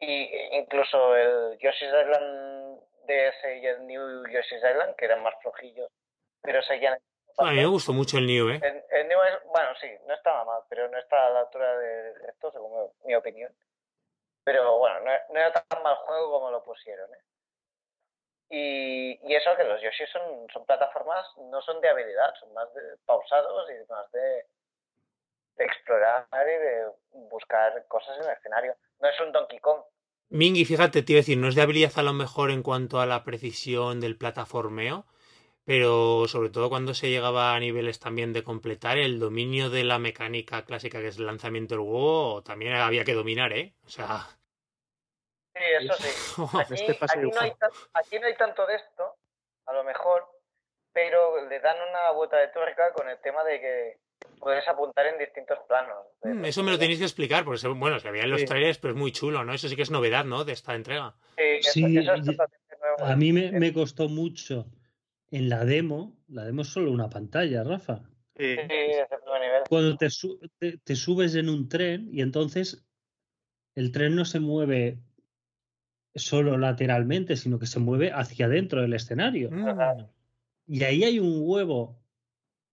y incluso el Yoshi's Island DS y el New Yoshi's Island, que eran más flojillos, pero seguían a mí me gustó mucho el New, ¿eh? El, New bueno, sí, no estaba mal, pero no está a la altura de esto, según mi, opinión. Pero bueno, no, era tan mal juego como lo pusieron, ¿eh? Y, y eso que los Yoshi son, son plataformas, no son de habilidad, son más de pausados y más de, explorar y de buscar cosas en el escenario. No es un Donkey Kong, Mingy, fíjate, te iba a decir, no es de habilidad a lo mejor en cuanto a la precisión del plataformeo, pero sobre todo cuando se llegaba a niveles también de completar el dominio de la mecánica clásica que es el lanzamiento del huevo, también había que dominar, ¿eh? O sea... Sí, eso sí. (laughs) Aquí, no hay, aquí no hay tanto de esto, a lo mejor, pero le dan una vuelta de tuerca con el tema de que puedes apuntar en distintos planos. Mm, eso me lo tenéis que explicar, porque bueno, se había en los trailers, pero es muy chulo, ¿no? Eso sí que es novedad, ¿no? De esta entrega. Sí, a mí me, me, costó mucho. En la demo, la demo es solo una pantalla, Rafa. Sí, es nivel. Cuando te, te, subes en un tren y entonces el tren no se mueve solo lateralmente, sino que se mueve hacia adentro del escenario. Mm. Y ahí hay un huevo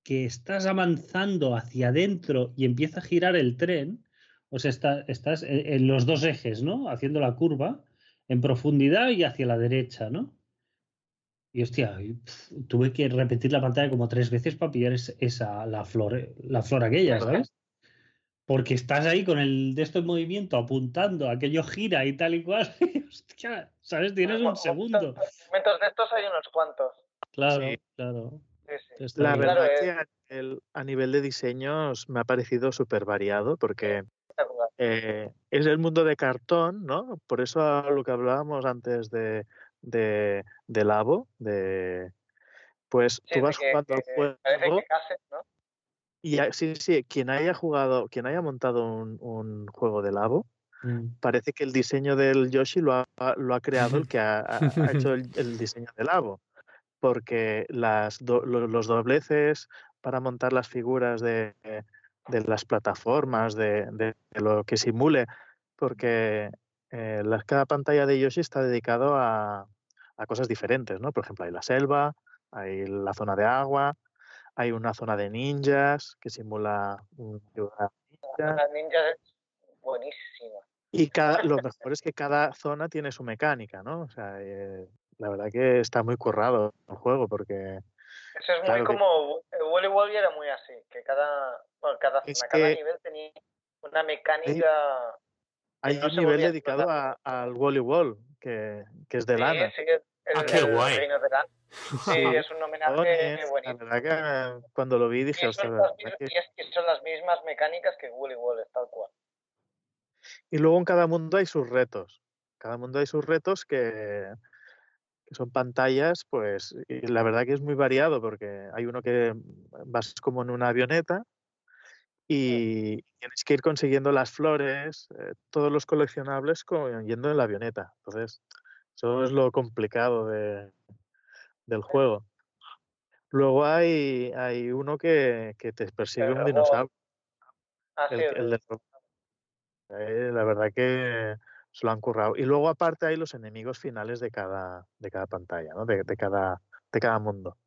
que estás avanzando hacia adentro y empieza a girar el tren, o sea, estás en los dos ejes, ¿no? Haciendo la curva en profundidad y hacia la derecha, ¿no? Y hostia, tuve que repetir la pantalla como tres veces para pillar esa, la flor, la flor aquella, ¿sabes? Porque estás ahí con el de esto en movimiento apuntando, aquello gira y tal y cual. (laughs) hostia, ¿sabes? Tienes un segundo. Momentos de estos hay unos cuantos. Claro, claro. La verdad que a nivel de diseños me ha parecido súper variado porque eh, es el mundo de cartón, ¿no? Por eso lo que hablábamos antes de, de, de Labo, de pues tú vas jugando al juego. Y sí, sí, quien haya jugado, quien haya montado un, un juego de Labo, mm. parece que el diseño del Yoshi lo ha, lo ha creado el (laughs) que ha, ha hecho el, el, diseño del Labo porque las los dobleces para montar las figuras de, de las plataformas, de, de, lo que simule, porque eh, cada pantalla de Yoshi está dedicado a, a, cosas diferentes, ¿no? Por ejemplo, hay la selva, hay la zona de agua, hay una zona de ninjas que simula un La ninja es buenísima. Y cada, (laughs) lo mejor es que cada zona tiene su mecánica, ¿no? O sea, eh, la verdad que está muy currado el juego porque... Eso es muy como... Wally Wally era muy así, que cada, bueno, cada, cada nivel tenía una mecánica... Hay, un nivel dedicado a, al Wally Wall, que, que es de lana. Sí, el, ah, qué guay. Sí, (laughs) es un homenaje buenísimo. La verdad que cuando lo vi dije... Y, son las, y es que son las mismas mecánicas que Wally Wall, tal cual. Y luego en cada mundo hay sus retos. Cada mundo hay sus retos que, que son pantallas, pues la verdad que es muy variado porque hay uno que vas como en una avioneta y tienes que ir consiguiendo las flores, eh, todos los coleccionables yendo en la avioneta. Entonces, eso es lo complicado de, del juego. Luego hay, hay uno que, que te persigue un dinosaurio. Ah, el, el de, eh, la verdad que se lo han currado. Y luego aparte hay los enemigos finales de cada, de cada pantalla, ¿no? de, de, cada, de cada mundo,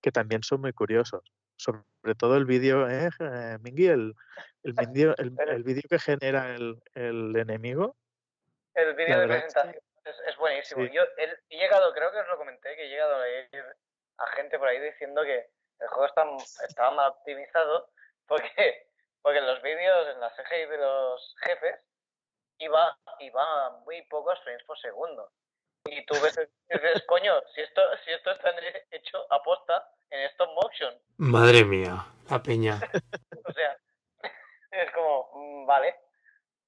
que también son muy curiosos. Sobre todo el vídeo, ¿eh, eh Mingui? El, el (laughs) vídeo el, el vídeo que genera el, el enemigo. El vídeo de presentación es, es, buenísimo. Sí. Yo he, he, llegado, creo que os lo comenté, que he llegado a leer a gente por ahí diciendo que el juego está, estaba mal optimizado porque, (laughs) porque en los vídeos, en las CGI de los jefes, iba, iba muy pocos frames por segundo. Y tú ves, dices, (laughs) coño, si esto, si esto está hecho a posta en stop motion. Madre mía, la peña. (laughs) o sea, es como, mm, vale.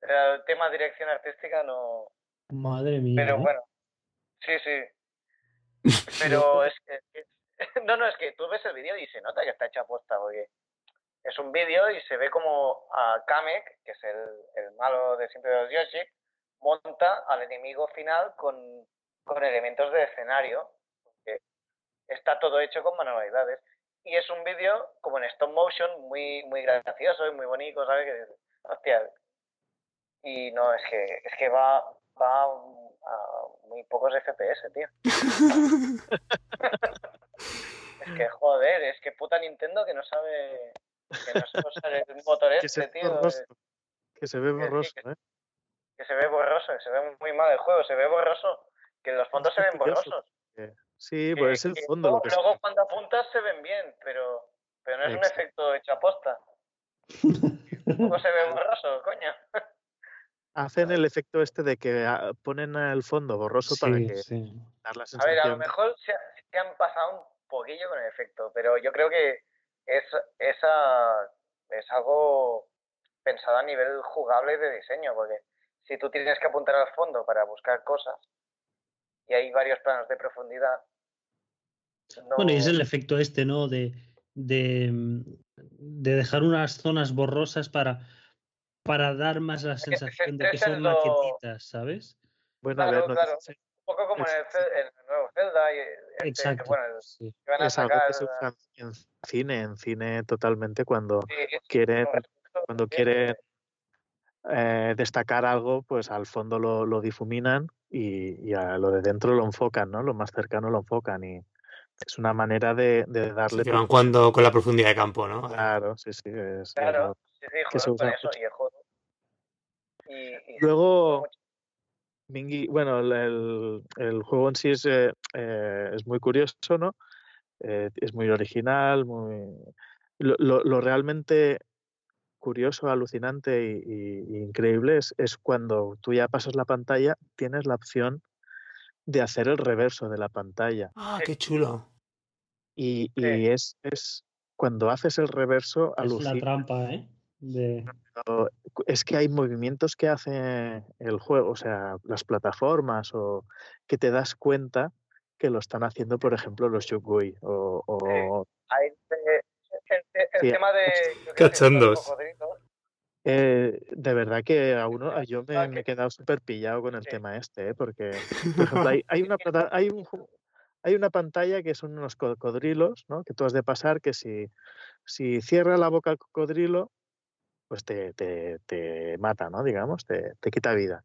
El tema de dirección artística no. Madre mía. Pero ¿eh? bueno, sí, sí. (laughs) Pero es que. (laughs) No, no, es que tú ves el vídeo y se nota que está hecho a posta, porque es un vídeo y se ve como a Kamek, que es el, el, malo de siempre de los Yoshi, monta al enemigo final con, con elementos de escenario. Está todo hecho con manualidades. Y es un vídeo como en stop motion muy muy gracioso y muy bonito, ¿sabes? Que, hostia. Y no, es que, es que va, va a muy pocos FPS, tío. (laughs) es que joder, es que puta Nintendo que no sabe que no se usar el motor (laughs) este, que tío. Borroso. Que se ve borroso, que, ¿eh? Que se ve borroso, que se ve muy mal el juego, se ve borroso. Que los fondos se ven borrosos. Sí, pues es el fondo. Luego, lo que luego cuando apuntas se ven bien, pero, pero no es Exacto. un efecto hecho a posta. (laughs) ¿Cómo se ve borroso, coño? Hacen el efecto este de que ah, ponen el fondo borroso sí, para que sí. dar la A ver, a lo mejor se, se han pasado un poquillo con el efecto, pero yo creo que es, esa, es algo pensado a nivel jugable de diseño, porque si tú tienes que apuntar al fondo para buscar cosas y hay varios planos de profundidad, Bueno, y es el efecto este, ¿no? De, de, de dejar unas zonas borrosas para, para dar más la sensación de que son maquetitas, ¿sabes? Bueno, a ver, no claro. Un poco como en el, nuevo Zelda. Y este, Exacto. bueno, sí. que van a es algo que se usa en cine, en cine totalmente cuando quieren, cuando quieren eh, destacar algo, pues al fondo lo, lo difuminan y, y, a lo de dentro lo enfocan, ¿no? Lo más cercano lo enfocan y es una manera de, de darle... Se van cuando con la profundidad de campo, ¿no? Claro, sí, sí. Es Claro, sí, sí, que se joder, usa por eso, mucho. y el juego. Y, y Luego, Mingy, bueno, el, el- el juego en sí es, eh, eh, es muy curioso, ¿no? Eh, es muy original, muy... Lo, lo- lo realmente curioso, alucinante y, y- y increíble es, es cuando tú ya pasas la pantalla, tienes la opción de hacer el reverso de la pantalla. Ah, qué chulo. Y, y Sí. es, es cuando haces el reverso, Es la alucina. trampa, ¿eh? De... Es que hay movimientos que hace el juego, o sea, las plataformas, o que te das cuenta que lo están haciendo, por ejemplo, los Yugui. O, o, hay, eh, el, el- el Sí. tema de. (laughs) Cachondos. los cocodrilos, eh, de verdad que a uno, a yo me, he quedado súper pillado con el Sí. tema este, ¿eh? porque, por ejemplo, (laughs) hay, hay una, hay, un, hay una pantalla que son unos cocodrilos, ¿no? Que tú has de pasar que si, si cierra la boca el cocodrilo, pues te, te, te mata, ¿no? Digamos, te, te quita vida.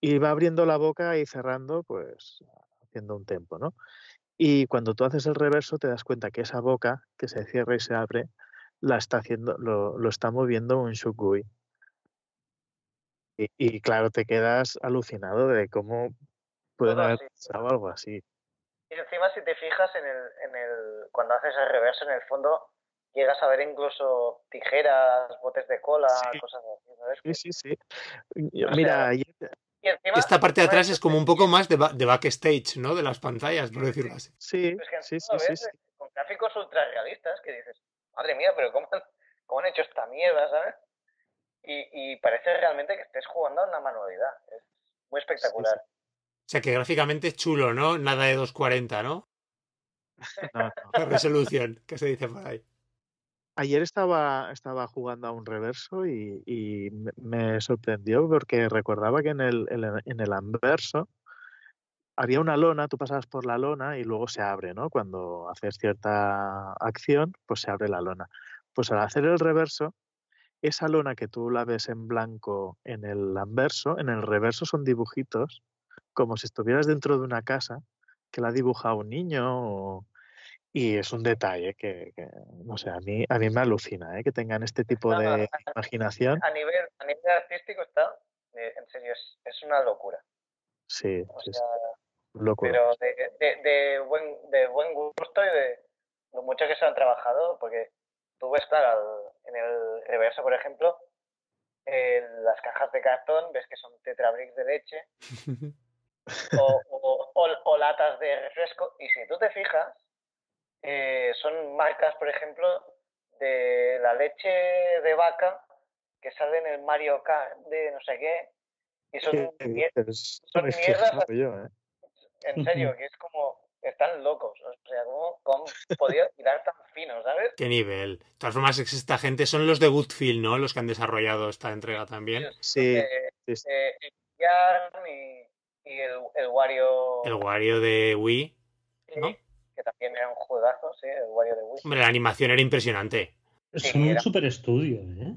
Y va abriendo la boca y cerrando, pues haciendo un tempo, ¿no? Y cuando tú haces el reverso te das cuenta que esa boca que se cierra y se abre la está haciendo, lo, lo está moviendo un Shukui. Y, y claro, te quedas alucinado de cómo pueden Todo haber así. pasado algo así. Y encima, si te fijas en el, en el. Cuando haces el reverso, en el fondo, llegas a ver incluso tijeras, botes de cola, Sí. cosas así, ¿sabes? Sí, sí, sí. Y- O sea, Mira, ayer, Y encima, Esta parte de atrás es como un poco más de, ba- de backstage, ¿no? De las pantallas, por decirlo así. sí, Pues que sí, sí, sí, ves sí. con gráficos ultra realistas que dices, madre mía, pero ¿cómo han, cómo han hecho esta mierda, ¿sabes? Y, y parece realmente que estés jugando a una manualidad. Es muy espectacular. O sea que gráficamente es chulo, ¿no? Nada de 240, ¿no? (laughs) No, no. La resolución, que se dice por ahí. Ayer estaba, estaba jugando a un reverso y, me- sorprendió porque recordaba que en el- en el anverso había una lona, tú pasabas por la lona y luego se abre, ¿no? Cuando haces cierta acción, pues se abre la lona. Pues al hacer el reverso, esa lona que tú la ves en blanco en el anverso, en el reverso son dibujitos, como si estuvieras dentro de una casa que la ha dibujado un niño o- y es un detalle que, que, no sé, a mí, a mí me alucina ¿eh? que tengan este tipo No, no, de a- imaginación. A nivel, a nivel artístico está, eh, en serio, es, es una locura. Sí, O sea, sí, locura. pero de, de, de buen, de buen gusto y de lo mucho que se han trabajado, porque tú ves, claro, en el reverso, por ejemplo, eh, las cajas de cartón, ves que son tetrabricks de leche (laughs) o, o- o- o latas de refresco, y si tú te fijas, eh, son marcas, por ejemplo, de la leche de vaca que sale en el Mario Kart de no sé qué, y son, ¿Qué mier- dices? son Es mierdas yo, ¿eh? en (laughs) serio, que es como, están locos, o sea, ¿cómo, cómo podía tirar tan fino, ¿sabes? Qué nivel. De todas formas, es que esta gente son los de Goodfield, ¿no? Los que han desarrollado esta entrega también. Sí, Eh, sí, sí. eh, el Yarn y, y el, el Wario, El Wario de Wii. sí, ¿no? Que también era un juegazo, sí, el Wario de Wii. Hombre, la animación era impresionante. Son un era- super estudio, ¿eh?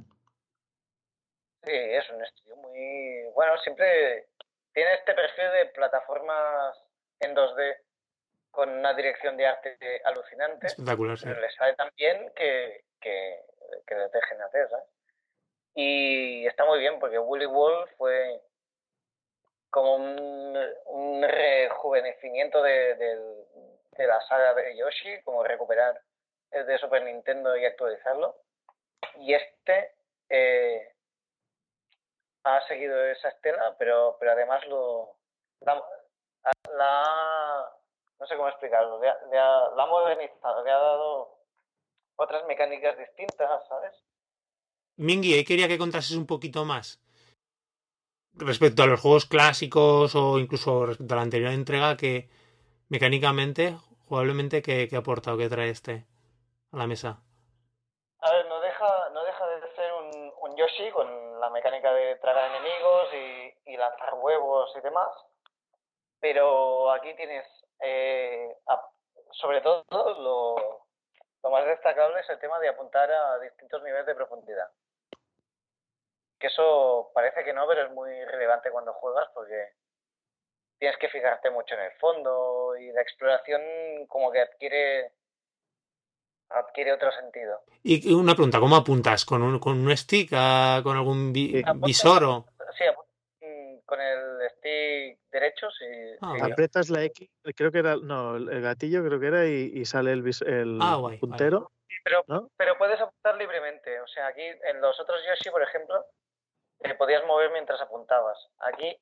Sí, es un estudio muy... Bueno, siempre tiene este perfil de plataformas en 2D con una dirección de arte alucinante, Espectacular, sí. pero le sale tan bien que, que, que les dejen hacer, ¿sabes? Y está muy bien porque Willy Wolf fue como un, un rejuvenecimiento de, del- de la saga de Yoshi, como recuperar el de Super Nintendo y actualizarlo. Y este eh, ha seguido esa estela, pero, pero además lo la, no sé cómo explicarlo, le ha, la ha modernizado, le ha dado otras mecánicas distintas, ¿sabes? Mingy, quería que contases un poquito más respecto a los juegos clásicos o incluso respecto a la anterior entrega que mecánicamente Jugablemente, ¿qué, qué aporta o qué trae este a la mesa? A ver, no deja, no deja de ser un, un Yoshi con la mecánica de tragar enemigos y, lanzar huevos y demás. Pero aquí tienes, eh, sobre todo, lo, lo más destacable es el tema de apuntar a distintos niveles de profundidad. Que eso parece que no, pero es muy relevante cuando juegas porque tienes que fijarte mucho en el fondo y la exploración como que adquiere adquiere otro sentido. Y una pregunta, ¿cómo apuntas? ¿Con un, con un stick? ¿Con algún vi- visor? O... Sí, mm, con el stick derecho, sí. Ah, sí. la X, creo que era, no, el gatillo creo que era y, y sale el, vis- el Ah, guay, puntero. Sí, pero, ¿no? pero puedes apuntar libremente. O sea, aquí en los otros Yoshi, por ejemplo, te podías mover mientras apuntabas. Aquí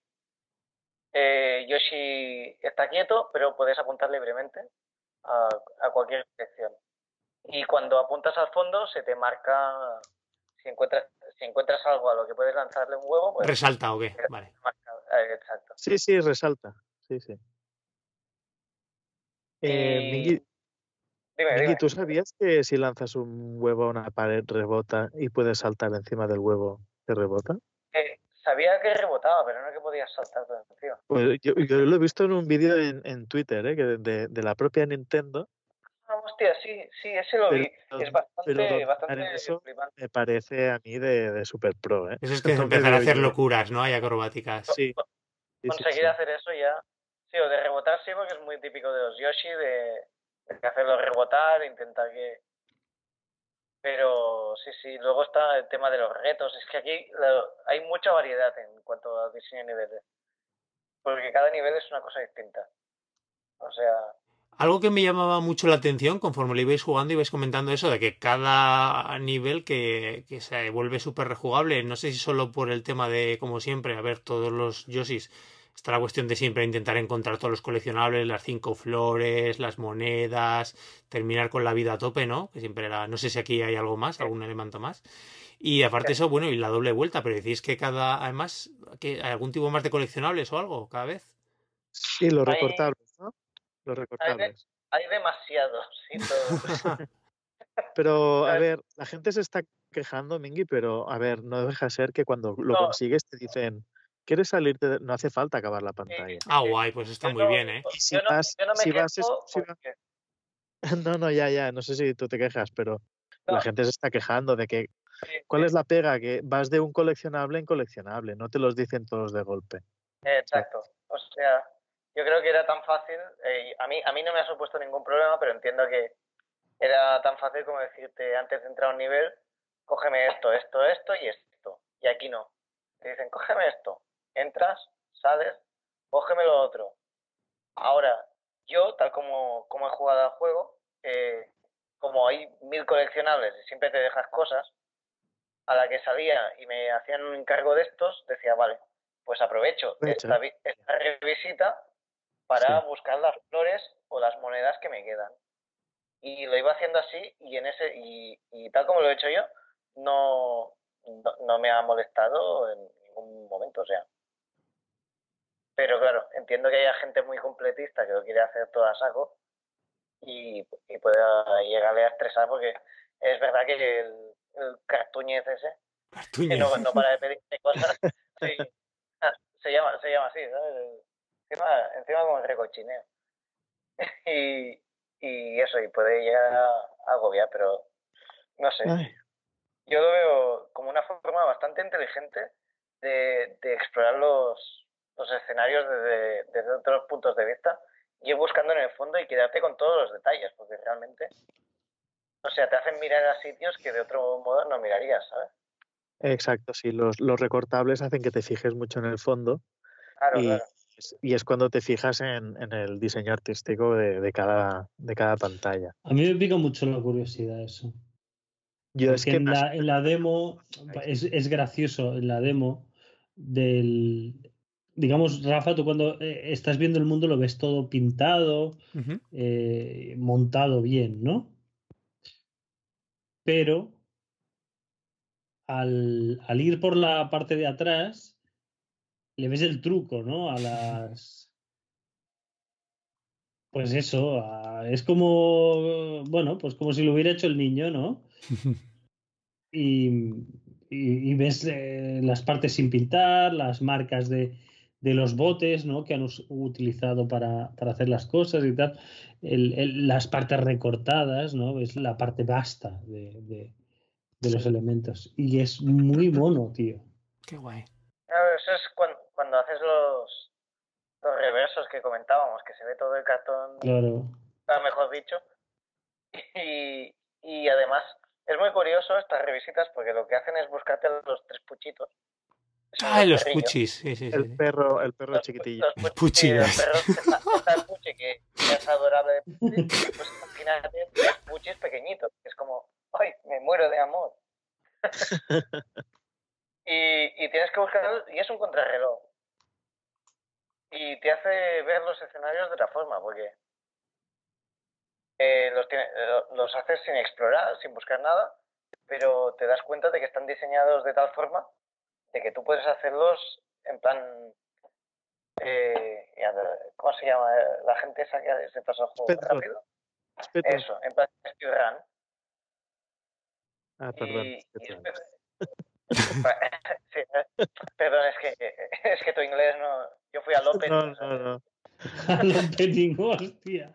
eh, Yoshi está quieto, pero puedes apuntar libremente a, a cualquier dirección. Y cuando apuntas al fondo, se te marca. Si encuentras, si encuentras algo a lo que puedes lanzarle un huevo, pues. ¿Resalta o qué? Vale. marca- eh, exacto. Sí, sí, resalta. Sí, sí. Eh, Y- Mingui, Dime, Mingui, dime. ¿tú sabías que si lanzas un huevo a una pared rebota y puedes saltar encima del huevo que rebota? Eh, sabía que rebotaba, pero no que podías saltar por encima. Pues yo, yo lo he visto en un vídeo en, en Twitter, ¿eh? que de, de- de la propia Nintendo, Ah, hostia, sí, sí, ese lo Pero- vi. Es bastante, bastante eso- flipante. me parece a mí de, de super pro. ¿eh? Eso es (laughs) que es empezar a hacer yo. locuras, ¿no? Hay acrobáticas. Sí. sí, sí, Conseguir sí. hacer eso ya. Sí, o de rebotar sí, porque es muy típico de los Yoshi, de, de hacerlo rebotar, intentar que. Pero sí, sí, luego está el tema de los retos. Es que aquí lo- hay mucha variedad en cuanto a diseño de niveles. Porque cada nivel es una cosa distinta. O sea, Algo que me llamaba mucho la atención conforme lo ibais jugando, ibais comentando eso de que cada nivel que, que se vuelve súper rejugable, no sé si solo por el tema de, como siempre, a ver todos los Yoshis, está la cuestión de siempre intentar encontrar todos los coleccionables, las cinco flores, las monedas, terminar con la vida a tope, ¿no? Que siempre era, no sé si aquí hay algo más, algún elemento más. Y aparte eso, bueno, y la doble vuelta, pero decís que cada, además, que hay algún tipo más de coleccionables o algo cada vez. Sí, los Hay- recortables, ¿no? Los recortables. hay demasiados y todo. (laughs) (laughs) Pero, a ver, la gente se está quejando, Mingy, pero, a ver, no deja de ser que cuando lo No. consigues te dicen, ¿quieres salirte? de-?" No hace falta acabar la pantalla. Ah, guay, pues está Yo muy no- bien, ¿eh? Y si yo no, vas- yo no me si vas si (laughs) No, no, ya, ya, no sé si tú te quejas, pero No. la gente se está quejando de que, sí, ¿cuál sí. es la pega? Que vas de un coleccionable en coleccionable, no te los dicen todos de golpe. Exacto. O sea, yo creo que era tan fácil. eh, a, mí, a mí no me ha supuesto ningún problema, pero entiendo que era tan fácil como decirte antes de entrar a un nivel, cógeme esto, esto, esto y esto. Y aquí no. Te dicen, cógeme esto. Entras, sales, cógeme lo otro. Ahora, yo, tal como, como he jugado al juego, eh, como hay mil coleccionables y siempre te dejas cosas, a la que salía y me hacían un encargo de estos, decía, vale, pues aprovecho esta, esta revisita para Sí. buscar las flores o las monedas que me quedan. Y lo iba haciendo así y en ese y, y tal como lo he hecho yo, no, no, no me ha molestado en ningún momento, o sea. Pero claro, entiendo que haya gente muy completista que lo quiere hacer todo a saco y, y pueda llegarle a estresar porque es verdad que el, el cartuñez ese que no, no para de pedirte cosas. (laughs) Sí. Ah, se llama, se llama así, ¿sabes? Encima, encima como el recochineo. (laughs) Y, y eso, y puede llegar a, a agobiar, pero no sé. Ay, Yo lo veo como una forma bastante inteligente de, de explorar los, los escenarios desde, desde otros puntos de vista, ir buscando en el fondo y quedarte con todos los detalles, porque realmente, o sea, te hacen mirar a sitios que de otro modo no mirarías, ¿sabes? exacto, sí, los, los recortables hacen que te fijes mucho en el fondo Claro, y, claro. y es cuando te fijas en, en el diseño artístico de, de cada, de cada pantalla. A mí me pica mucho la curiosidad eso. Yo es que en, más- la, en la demo, es, es gracioso, en la demo del... Digamos, Rafa, tú cuando eh, estás viendo el mundo lo ves todo pintado, eh, montado bien, ¿no? Pero al, al ir por la parte de atrás, le ves el truco, ¿no? A las... Pues eso, es como, bueno, pues como si lo hubiera hecho el niño, ¿no? (laughs) y, y, ves eh, las partes sin pintar, las marcas de, de los botes ¿no? que han utilizado para, para, hacer las cosas y tal, el, las partes recortadas, ¿no? es la parte vasta de, de, de, los elementos. Y es muy mono, tío. Qué guay. eso es cuando, cuando haces los, los reversos que comentábamos, que se ve todo el cartón, claro. mejor dicho. (laughs) Y, y además es muy curioso estas revisitas porque lo que hacen es buscarte los tres puchitos. Ah, los puchis, sí, sí, El perro, el perro chiquitillo. el puchi. el perro, el puchi que es adorable pues imagínate tres puchis pequeñitos, que es como, ay, me muero de amor. (laughs) y, y tienes que buscar, y es un contrarreloj. Y te hace ver los escenarios de otra forma, porque eh, los, tiene, los haces sin explorar, sin buscar nada, pero te das cuenta de que están diseñados de tal forma de que tú puedes hacerlos en plan. Eh, ¿Cómo se llama? La gente esa que se pasa el juego rápido. Eso, en plan speedrun. Ah, perdón. Y, y (laughs) sí, perdón, es que, es que tu inglés no. Yo fui al Open. No, no, no. Al Open, hostia.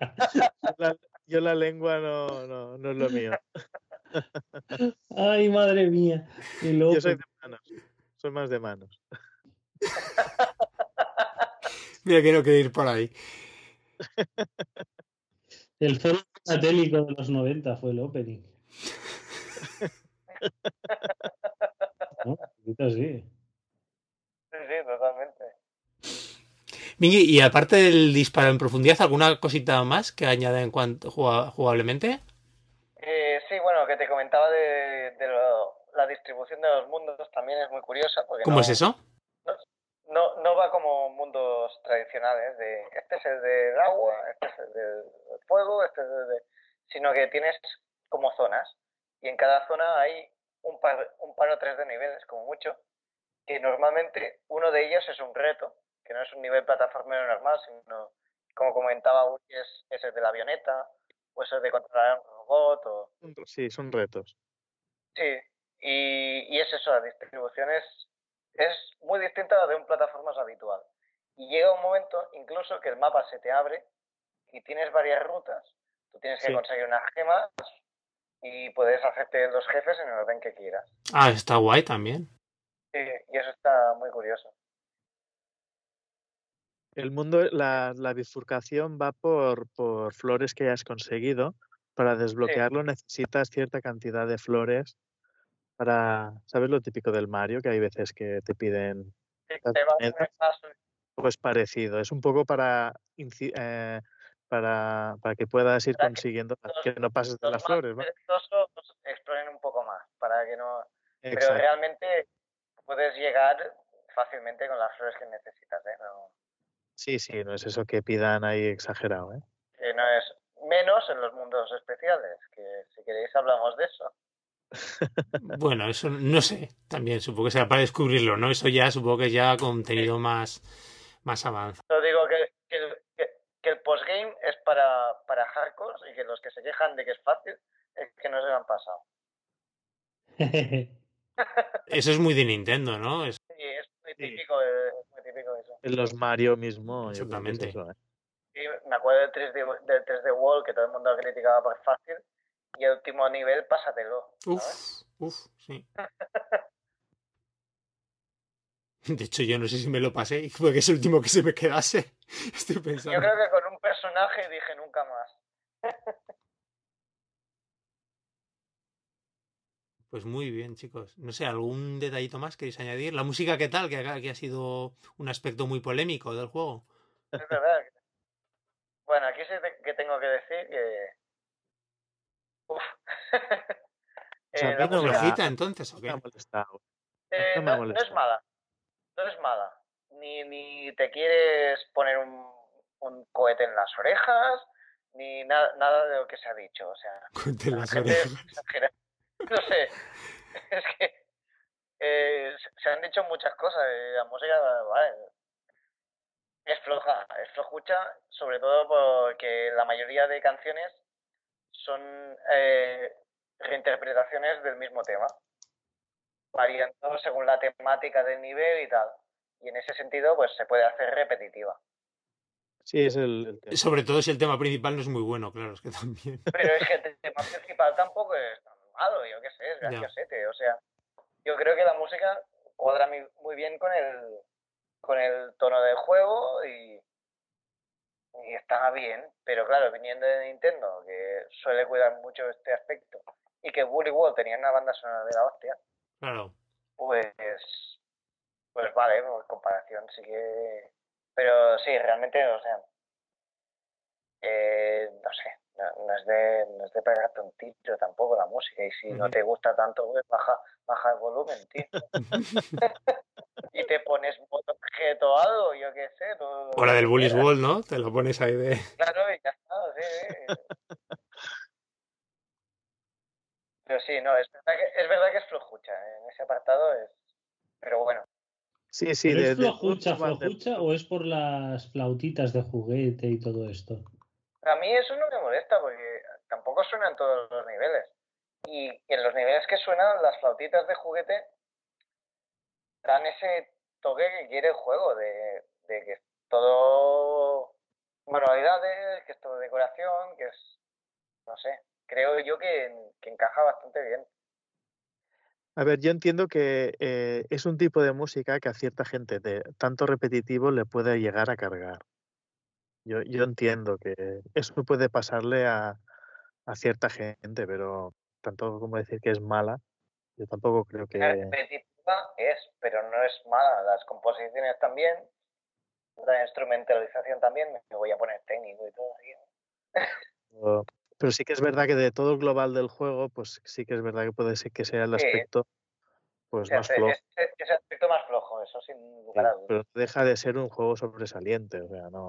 Yo la lengua no, no, no es lo mío. Ay, madre mía. Yo soy de manos. Soy más de manos. (laughs) Mira que no quiero ir por ahí. (laughs) El foro satélico de los 90 fue el opening. (laughs) ¿No? Sí. Sí, sí, totalmente. Mingui, y aparte del disparo en profundidad, ¿alguna cosita más que añade en cuanto jugablemente? Eh, sí, bueno, que te comentaba de, de lo, la distribución de los mundos también es muy curiosa. Porque ¿Cómo es eso? No, no va como mundos tradicionales, de este es el del agua, este es el del fuego, este es el de... sino que tienes como zonas y en cada zona hay un par, un par o tres de niveles, como mucho, que normalmente uno de ellos es un reto que no es un nivel plataformero normal, sino, como comentaba Uri, es, es el de la avioneta, o es el de controlar un robot. O... Sí, son retos. Sí, y, y es eso, la distribución es, es muy distinta de un plataformas habitual. Y llega un momento incluso que el mapa se te abre y tienes varias rutas. Tú tienes que sí. conseguir unas gemas y puedes hacerte los jefes en el orden que quieras. Ah, está guay también. Sí, y eso está muy curioso. El mundo, la, la bifurcación va por, por, flores que hayas conseguido. Para desbloquearlo sí. necesitas cierta cantidad de flores para, ¿sabes lo típico del Mario? Que hay veces que te piden... Pues parecido, es un poco para, eh, para, para que puedas ir para consiguiendo que, que, no pases de las flores. ¿no? exploren un poco más, para que no... Exacto. Pero realmente puedes llegar fácilmente con las flores que necesitas, ¿eh? No... Sí, sí, no es eso que pidan ahí exagerado, ¿eh? Que no es menos en los mundos especiales, que si queréis hablamos de eso. Bueno, eso no sé, también supongo que será para descubrirlo, ¿no? Eso ya supongo que ya contenido sí. más, más avanzado. Yo digo que, que, que, que el postgame es para, para hardcore y que los que se quejan de que es fácil es que no se lo han pasado. (laughs) eso es muy de Nintendo, ¿no? Es... Sí, es muy típico, sí. es muy típico eso. En los Mario mismo. Exactamente. Eso, ¿eh? Sí, me acuerdo del 3D, del 3D World que todo el mundo criticaba por fácil y el último nivel pásatelo. Uf, uf, sí. (laughs) De hecho, yo no sé si me lo pasé, porque es el último que se me quedase. (laughs) Estoy pensando. Yo creo que con un personaje dije nunca más. (laughs) Pues muy bien, chicos. No sé, ¿algún detallito más queréis añadir? ¿La música qué tal? Que, que ha sido un aspecto muy polémico del juego. Es verdad. Bueno, aquí sí que tengo que decir que... Uf. (laughs) eh, o sea, ¿no flojita entonces o qué? Eh, no, no, es mala. No es mala. Ni, ni te quieres poner un, un cohete en las orejas, ni nada, nada de lo que se ha dicho. O sea, (laughs) Cohete en las orejas. Exagera. (laughs) No sé. Es que eh, se han dicho muchas cosas. La música, vale. es floja, es flojucha, sobre todo porque la mayoría de canciones son eh, reinterpretaciones del mismo tema, variando según la temática del nivel y tal. Y en ese sentido, pues se puede hacer repetitiva. Sí, es el, Sobre todo si el tema principal no es muy bueno, claro, es que (laughs) también. Pero es que el tema principal tampoco es tan malo, yo qué sé, es graciosete. O sea, yo creo que la música cuadra muy bien con el, con el tono del juego y, y está bien, pero claro, viniendo de Nintendo, que suele cuidar mucho este aspecto, y que Woody World tenía una banda sonora de la hostia, claro. pues, pues vale, por comparación sí que... Pero sí, realmente, o sea, eh, no sé, no, es de, no es de pegarte un tiro tampoco la música, y si no te gusta tanto, pues baja, baja el volumen, tío. (laughs) y te pones modo objeto o algo, yo qué sé. o la del Bullies Wall, ¿no? Te lo pones ahí de. Claro, y ya está, sí. Pero sí, no, es verdad que es, verdad que es flojucha, ¿eh? en ese apartado es. Pero bueno. Sí, sí, ¿Es flojucha, flojucha o es por las flautitas de juguete y todo esto? A mí eso no me molesta porque tampoco suenan todos los niveles. Y en los niveles que suenan, las flautitas de juguete dan ese toque que quiere el juego, de, que es todo manualidades, que es todo decoración, que es, no sé, creo yo que, encaja bastante bien. A ver, yo entiendo que eh, es un tipo de música que a cierta gente de tanto repetitivo le puede llegar a cargar. Yo, yo entiendo que eso puede pasarle a, a cierta gente, pero tanto como decir que es mala, yo tampoco creo que es, pero no es mala. Las composiciones también, la instrumentalización también, me voy a poner técnico y todo. Pero, sí que es verdad que de todo el global del juego, pues sí que es verdad que puede ser que sea el aspecto pues más flojo. Es, el aspecto más flojo, eso sin lugar a dudas. Pero deja de ser un juego sobresaliente, o sea, no.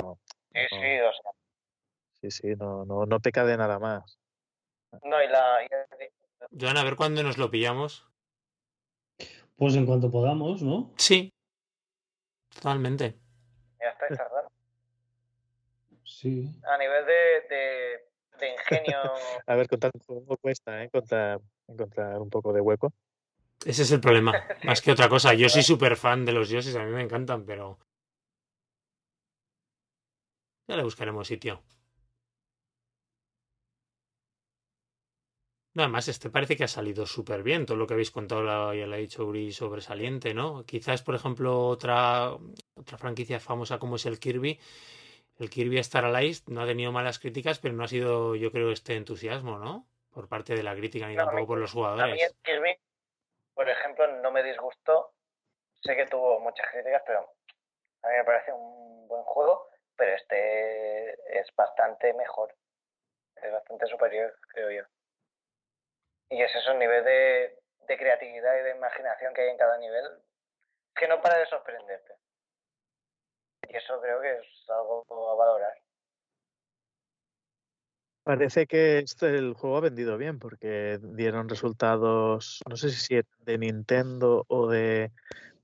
Sí, sí, o sea. Sí, sí, no, no, no peca de nada más. No, y la. Joan, a ver cuándo nos lo pillamos. Pues en cuanto podamos, ¿no? Sí. Totalmente. Ya está tardando. Sí. A nivel de, de, ingenio. (laughs) a ver, contar cómo cuesta, ¿eh? Encontrar, encontrar un poco de hueco. Ese es el problema, (laughs) más que otra cosa. Yo soy súper fan de los dioses, a mí me encantan, pero. Ya le buscaremos sitio. Nada más, este parece que ha salido súper bien. Todo lo que habéis contado ya lo ha dicho Uri sobresaliente, ¿no? Quizás, por ejemplo, otra, otra franquicia famosa como es el Kirby. El Kirby Star Allies no ha tenido malas críticas, pero no ha sido, yo creo, este entusiasmo, ¿no? Por parte de la crítica ni tampoco por los jugadores. A mí el Kirby, por ejemplo, no me disgustó. Sé que tuvo muchas críticas, pero a mí me parece un buen juego, pero este es bastante mejor. Es bastante superior, creo yo. Y es un nivel de, creatividad y de imaginación que hay en cada nivel que no para de sorprenderte. Y eso creo que es algo a valorar. Parece que este, el juego ha vendido bien porque dieron resultados, no sé si de Nintendo o de,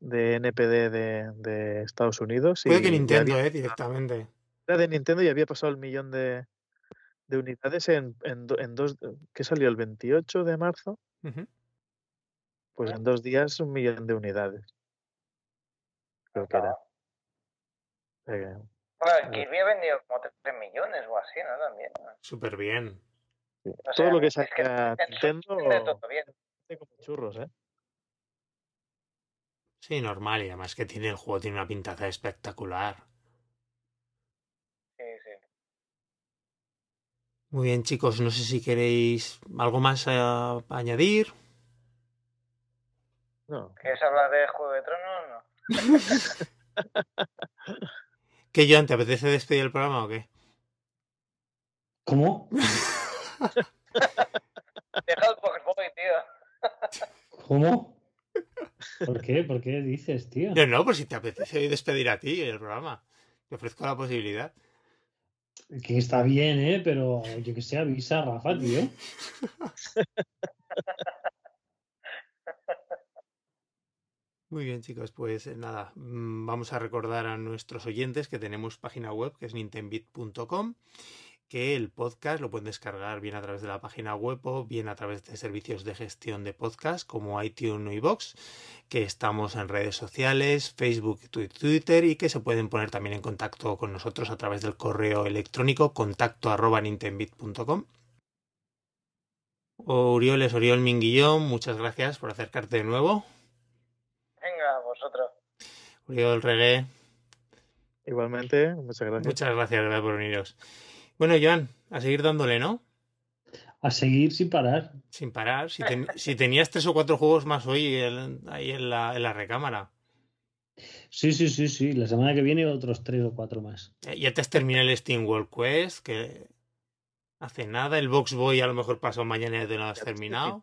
de NPD de, Estados Unidos. Puede que Nintendo, eh, directamente. Era de Nintendo y había pasado el millón de, de unidades en, en, en dos, ¿qué salió? ¿El 28 de marzo? Pues en dos días un millón de unidades. Creo que era. bueno, el Kirby ha vendido como 3 millones o así, ¿no? También. Súper bien. Todo lo que saca Nintendo como churros, ¿eh? Sí, normal, y además que tiene el juego tiene una pintaza espectacular. Muy bien, chicos, no sé si queréis algo más a añadir. No. ¿Quieres hablar de Juego de Tronos o no? (laughs) ¿Qué, Joan, te apetece despedir el programa o qué? ¿Cómo? (laughs) Deja el Pokémon, tío. ¿Cómo? ¿Por qué? ¿Por qué dices, tío? No, no, pues si te apetece despedir a ti el programa. Te ofrezco la posibilidad. Que está bien, ¿eh? Pero yo que sé, avisa Rafa, tío. Muy bien, chicos, pues eh, nada, mm, vamos a recordar a nuestros oyentes que tenemos página web que es nintendbit.com, que el podcast lo pueden descargar bien a través de la página web o bien a través de servicios de gestión de podcast como iTunes o iVoox, que estamos en redes sociales, Facebook y Twitter y que se pueden poner también en contacto con nosotros a través del correo electrónico contacto arroba nintendbit.com. Orioles Oriol Minguillón, muchas gracias por acercarte de nuevo. Venga, vosotros. Uriol Regué. Igualmente, muchas gracias. Muchas gracias, gracias por veniros. Bueno, Joan, a seguir dándole, ¿no? A seguir sin parar. Sin parar. Si, ten, si tenías tres o cuatro juegos más hoy el, ahí en la, en la recámara. Sí, sí, sí, sí. La semana que viene otros tres o cuatro más. Eh, Ya te has terminado el Steam World Quest, que hace nada. El Box Boy a lo mejor pasó mañana y te lo has terminado.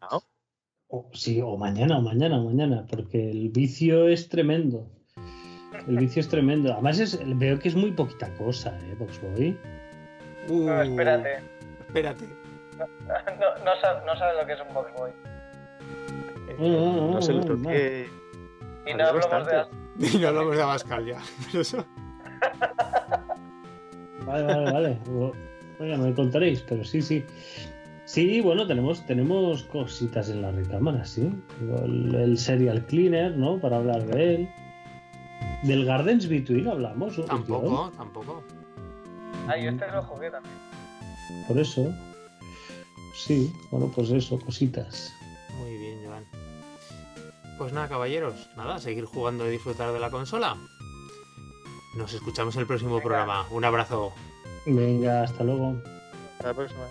O, sí, o mañana, o mañana, o mañana, porque el vicio es tremendo. El vicio es tremendo. Además, es, veo que es muy poquita cosa, ¿eh, Boxboy? Uh, No, espérate. Espérate. No, no, no sabes lo que es un Box Boy. No se lo toqué. Y no hablamos bastante. de. (laughs) Y no hablamos de Abascal ya. (laughs) Vale, vale, vale. Bueno, me contaréis, pero sí, sí. Sí, bueno, tenemos, tenemos cositas en la recámara, sí. El, el Serial Cleaner, ¿no? Para hablar de él. Del Gardens Between hablamos. Tampoco, tampoco. Ah, yo este lo jugué también. Por eso. Sí, bueno, pues eso, cositas. Muy bien, Joan. Pues nada, caballeros. Nada, seguir jugando y disfrutar de la consola. Nos escuchamos en el próximo Venga. programa. Un abrazo. Venga, hasta luego. Hasta la próxima.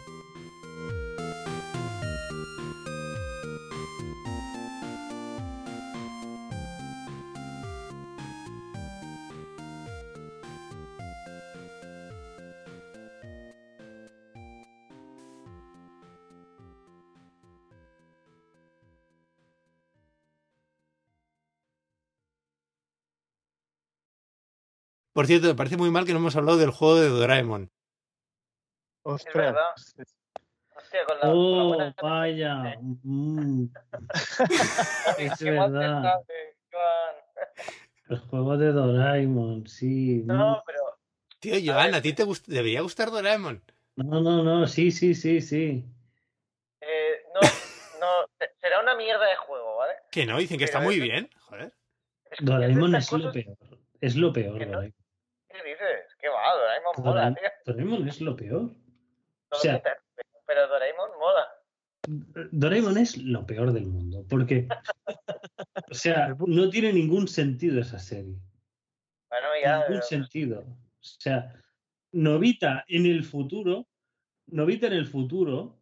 Por cierto, me parece muy mal que no hemos hablado del juego de Doraemon. Ostras. verdad. Hostia, con la, con la Oh, buena... vaya. Mm. (laughs) Es Qué verdad. sabe, Joan. El juego de Doraemon, sí. No, pero Tío, Joan, a ti te gust- debería gustar Doraemon. No, no, no, sí, sí, sí, sí. eh, no, no, se- será una mierda de juego, ¿vale? Que no, dicen que está muy bien. Joder. Es que Doraemon estas es lo peor. Es lo peor, Doraemon. ¿Qué dices? ¿Qué va? Doraemon mola, Doraemon, tío. Doraemon es lo peor. No o sea- pero Doraemon mola. Doraemon es lo peor del mundo, porque, o sea, (laughs) no tiene ningún sentido esa serie. Bueno, ya. ningún pero- sentido. O sea, Novita en el futuro, Novita en el futuro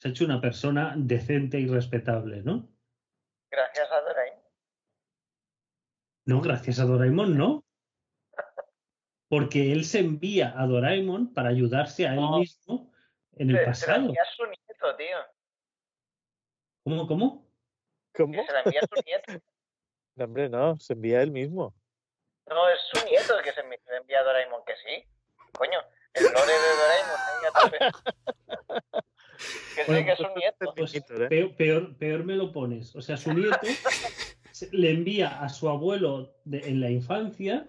se ha hecho una persona decente y respetable, ¿no? Gracias a Doraemon. No, gracias a Doraemon, no. Porque él se envía a Doraemon para ayudarse a él No. mismo en el Se- Se la pasado. envía a su nieto, tío. ¿Cómo, cómo? ¿Cómo? Se la envía a su (laughs) nieto. No, hombre, no, se envía él mismo. No, es su nieto el que se envía a Doraemon, que sí. Coño, el lore de Doraemon, a. (laughs) Que sí, Bueno, que es un nieto. Pues Pequeñito, ¿eh? peor, peor, peor me lo pones. O sea, su nieto (laughs) se- le envía a su abuelo de- en la infancia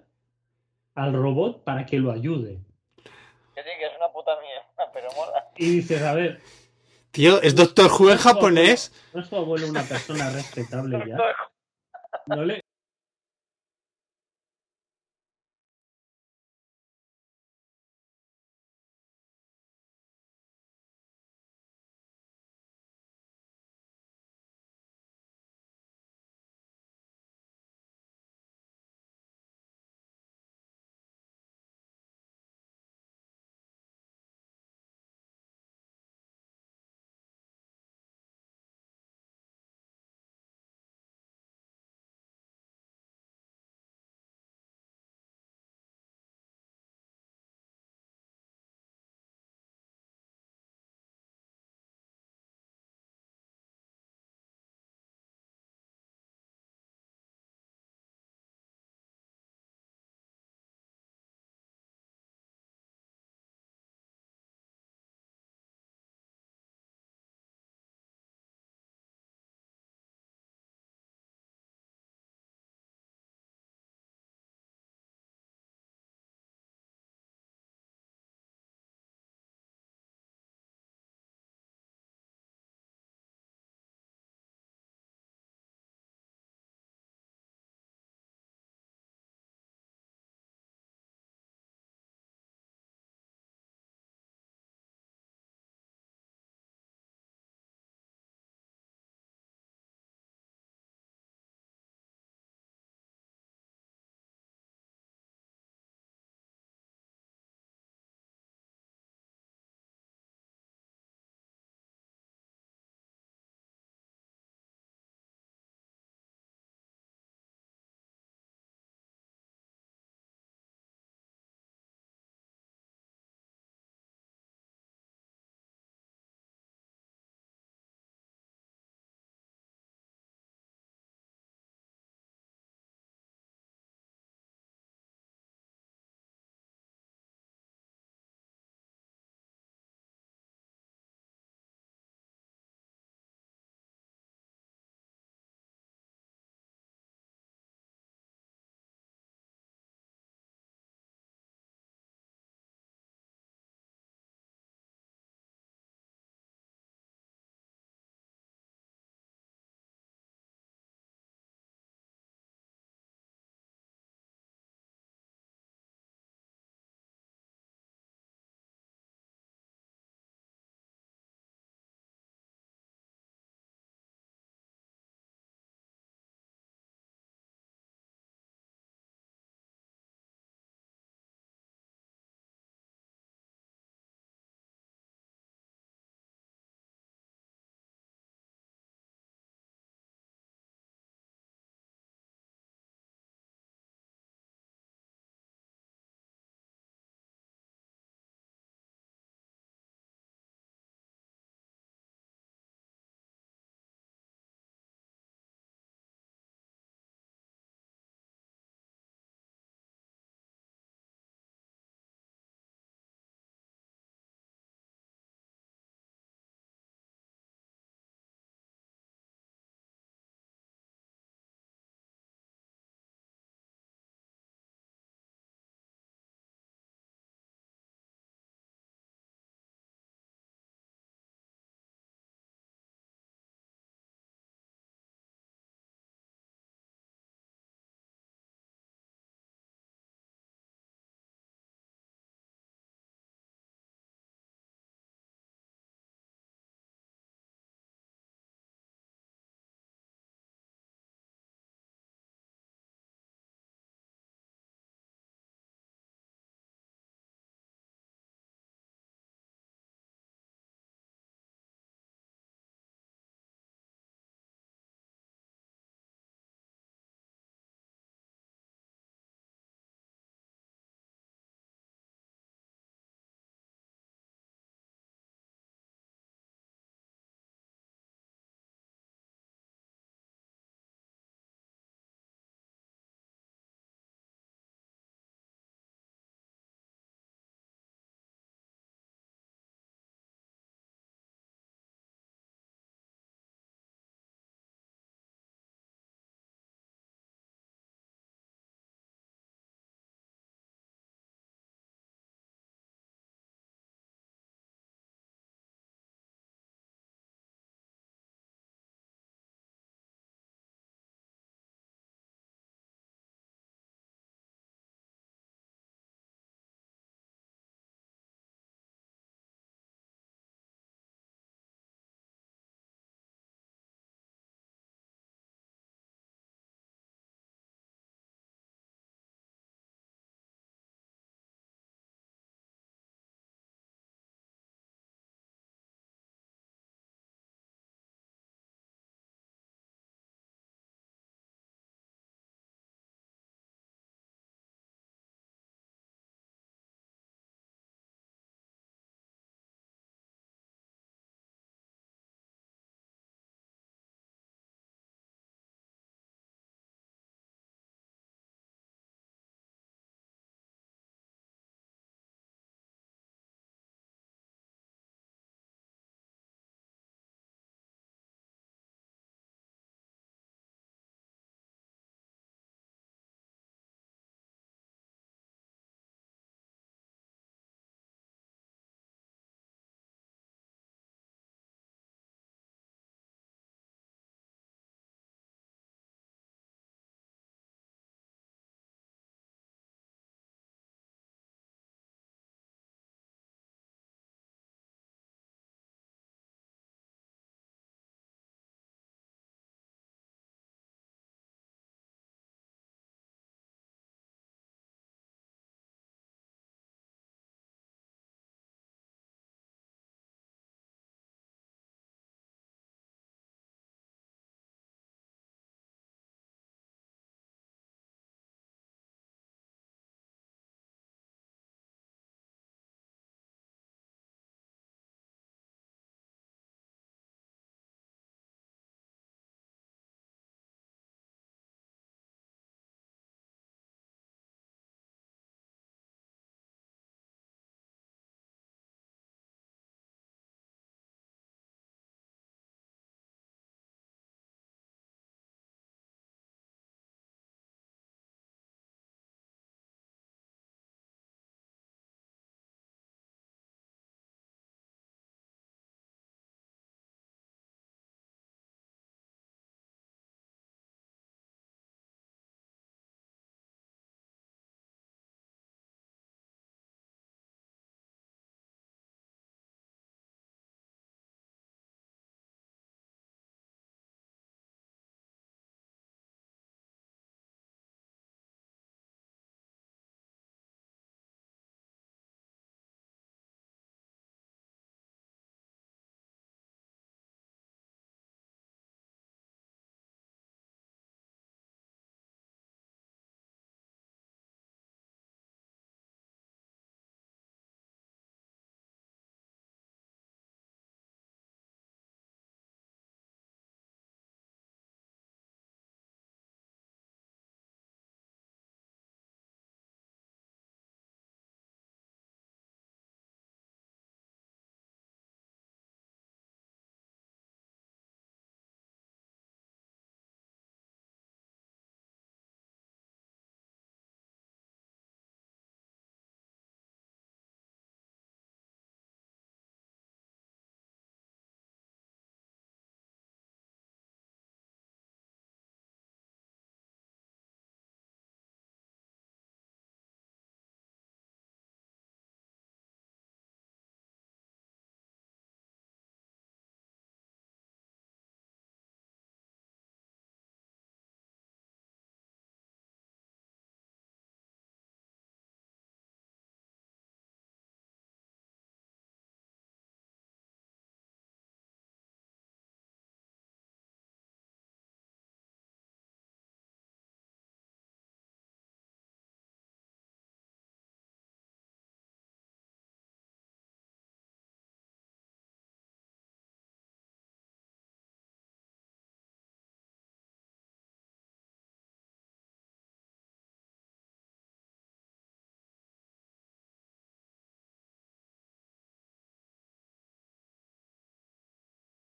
al robot para que lo ayude. Que sí, que es una puta mierda, (laughs) pero mola. Y dices, a ver, Tío, es Doctor Who en japonés. ¿no es tu abuelo una persona respetable ya? (laughs) No le,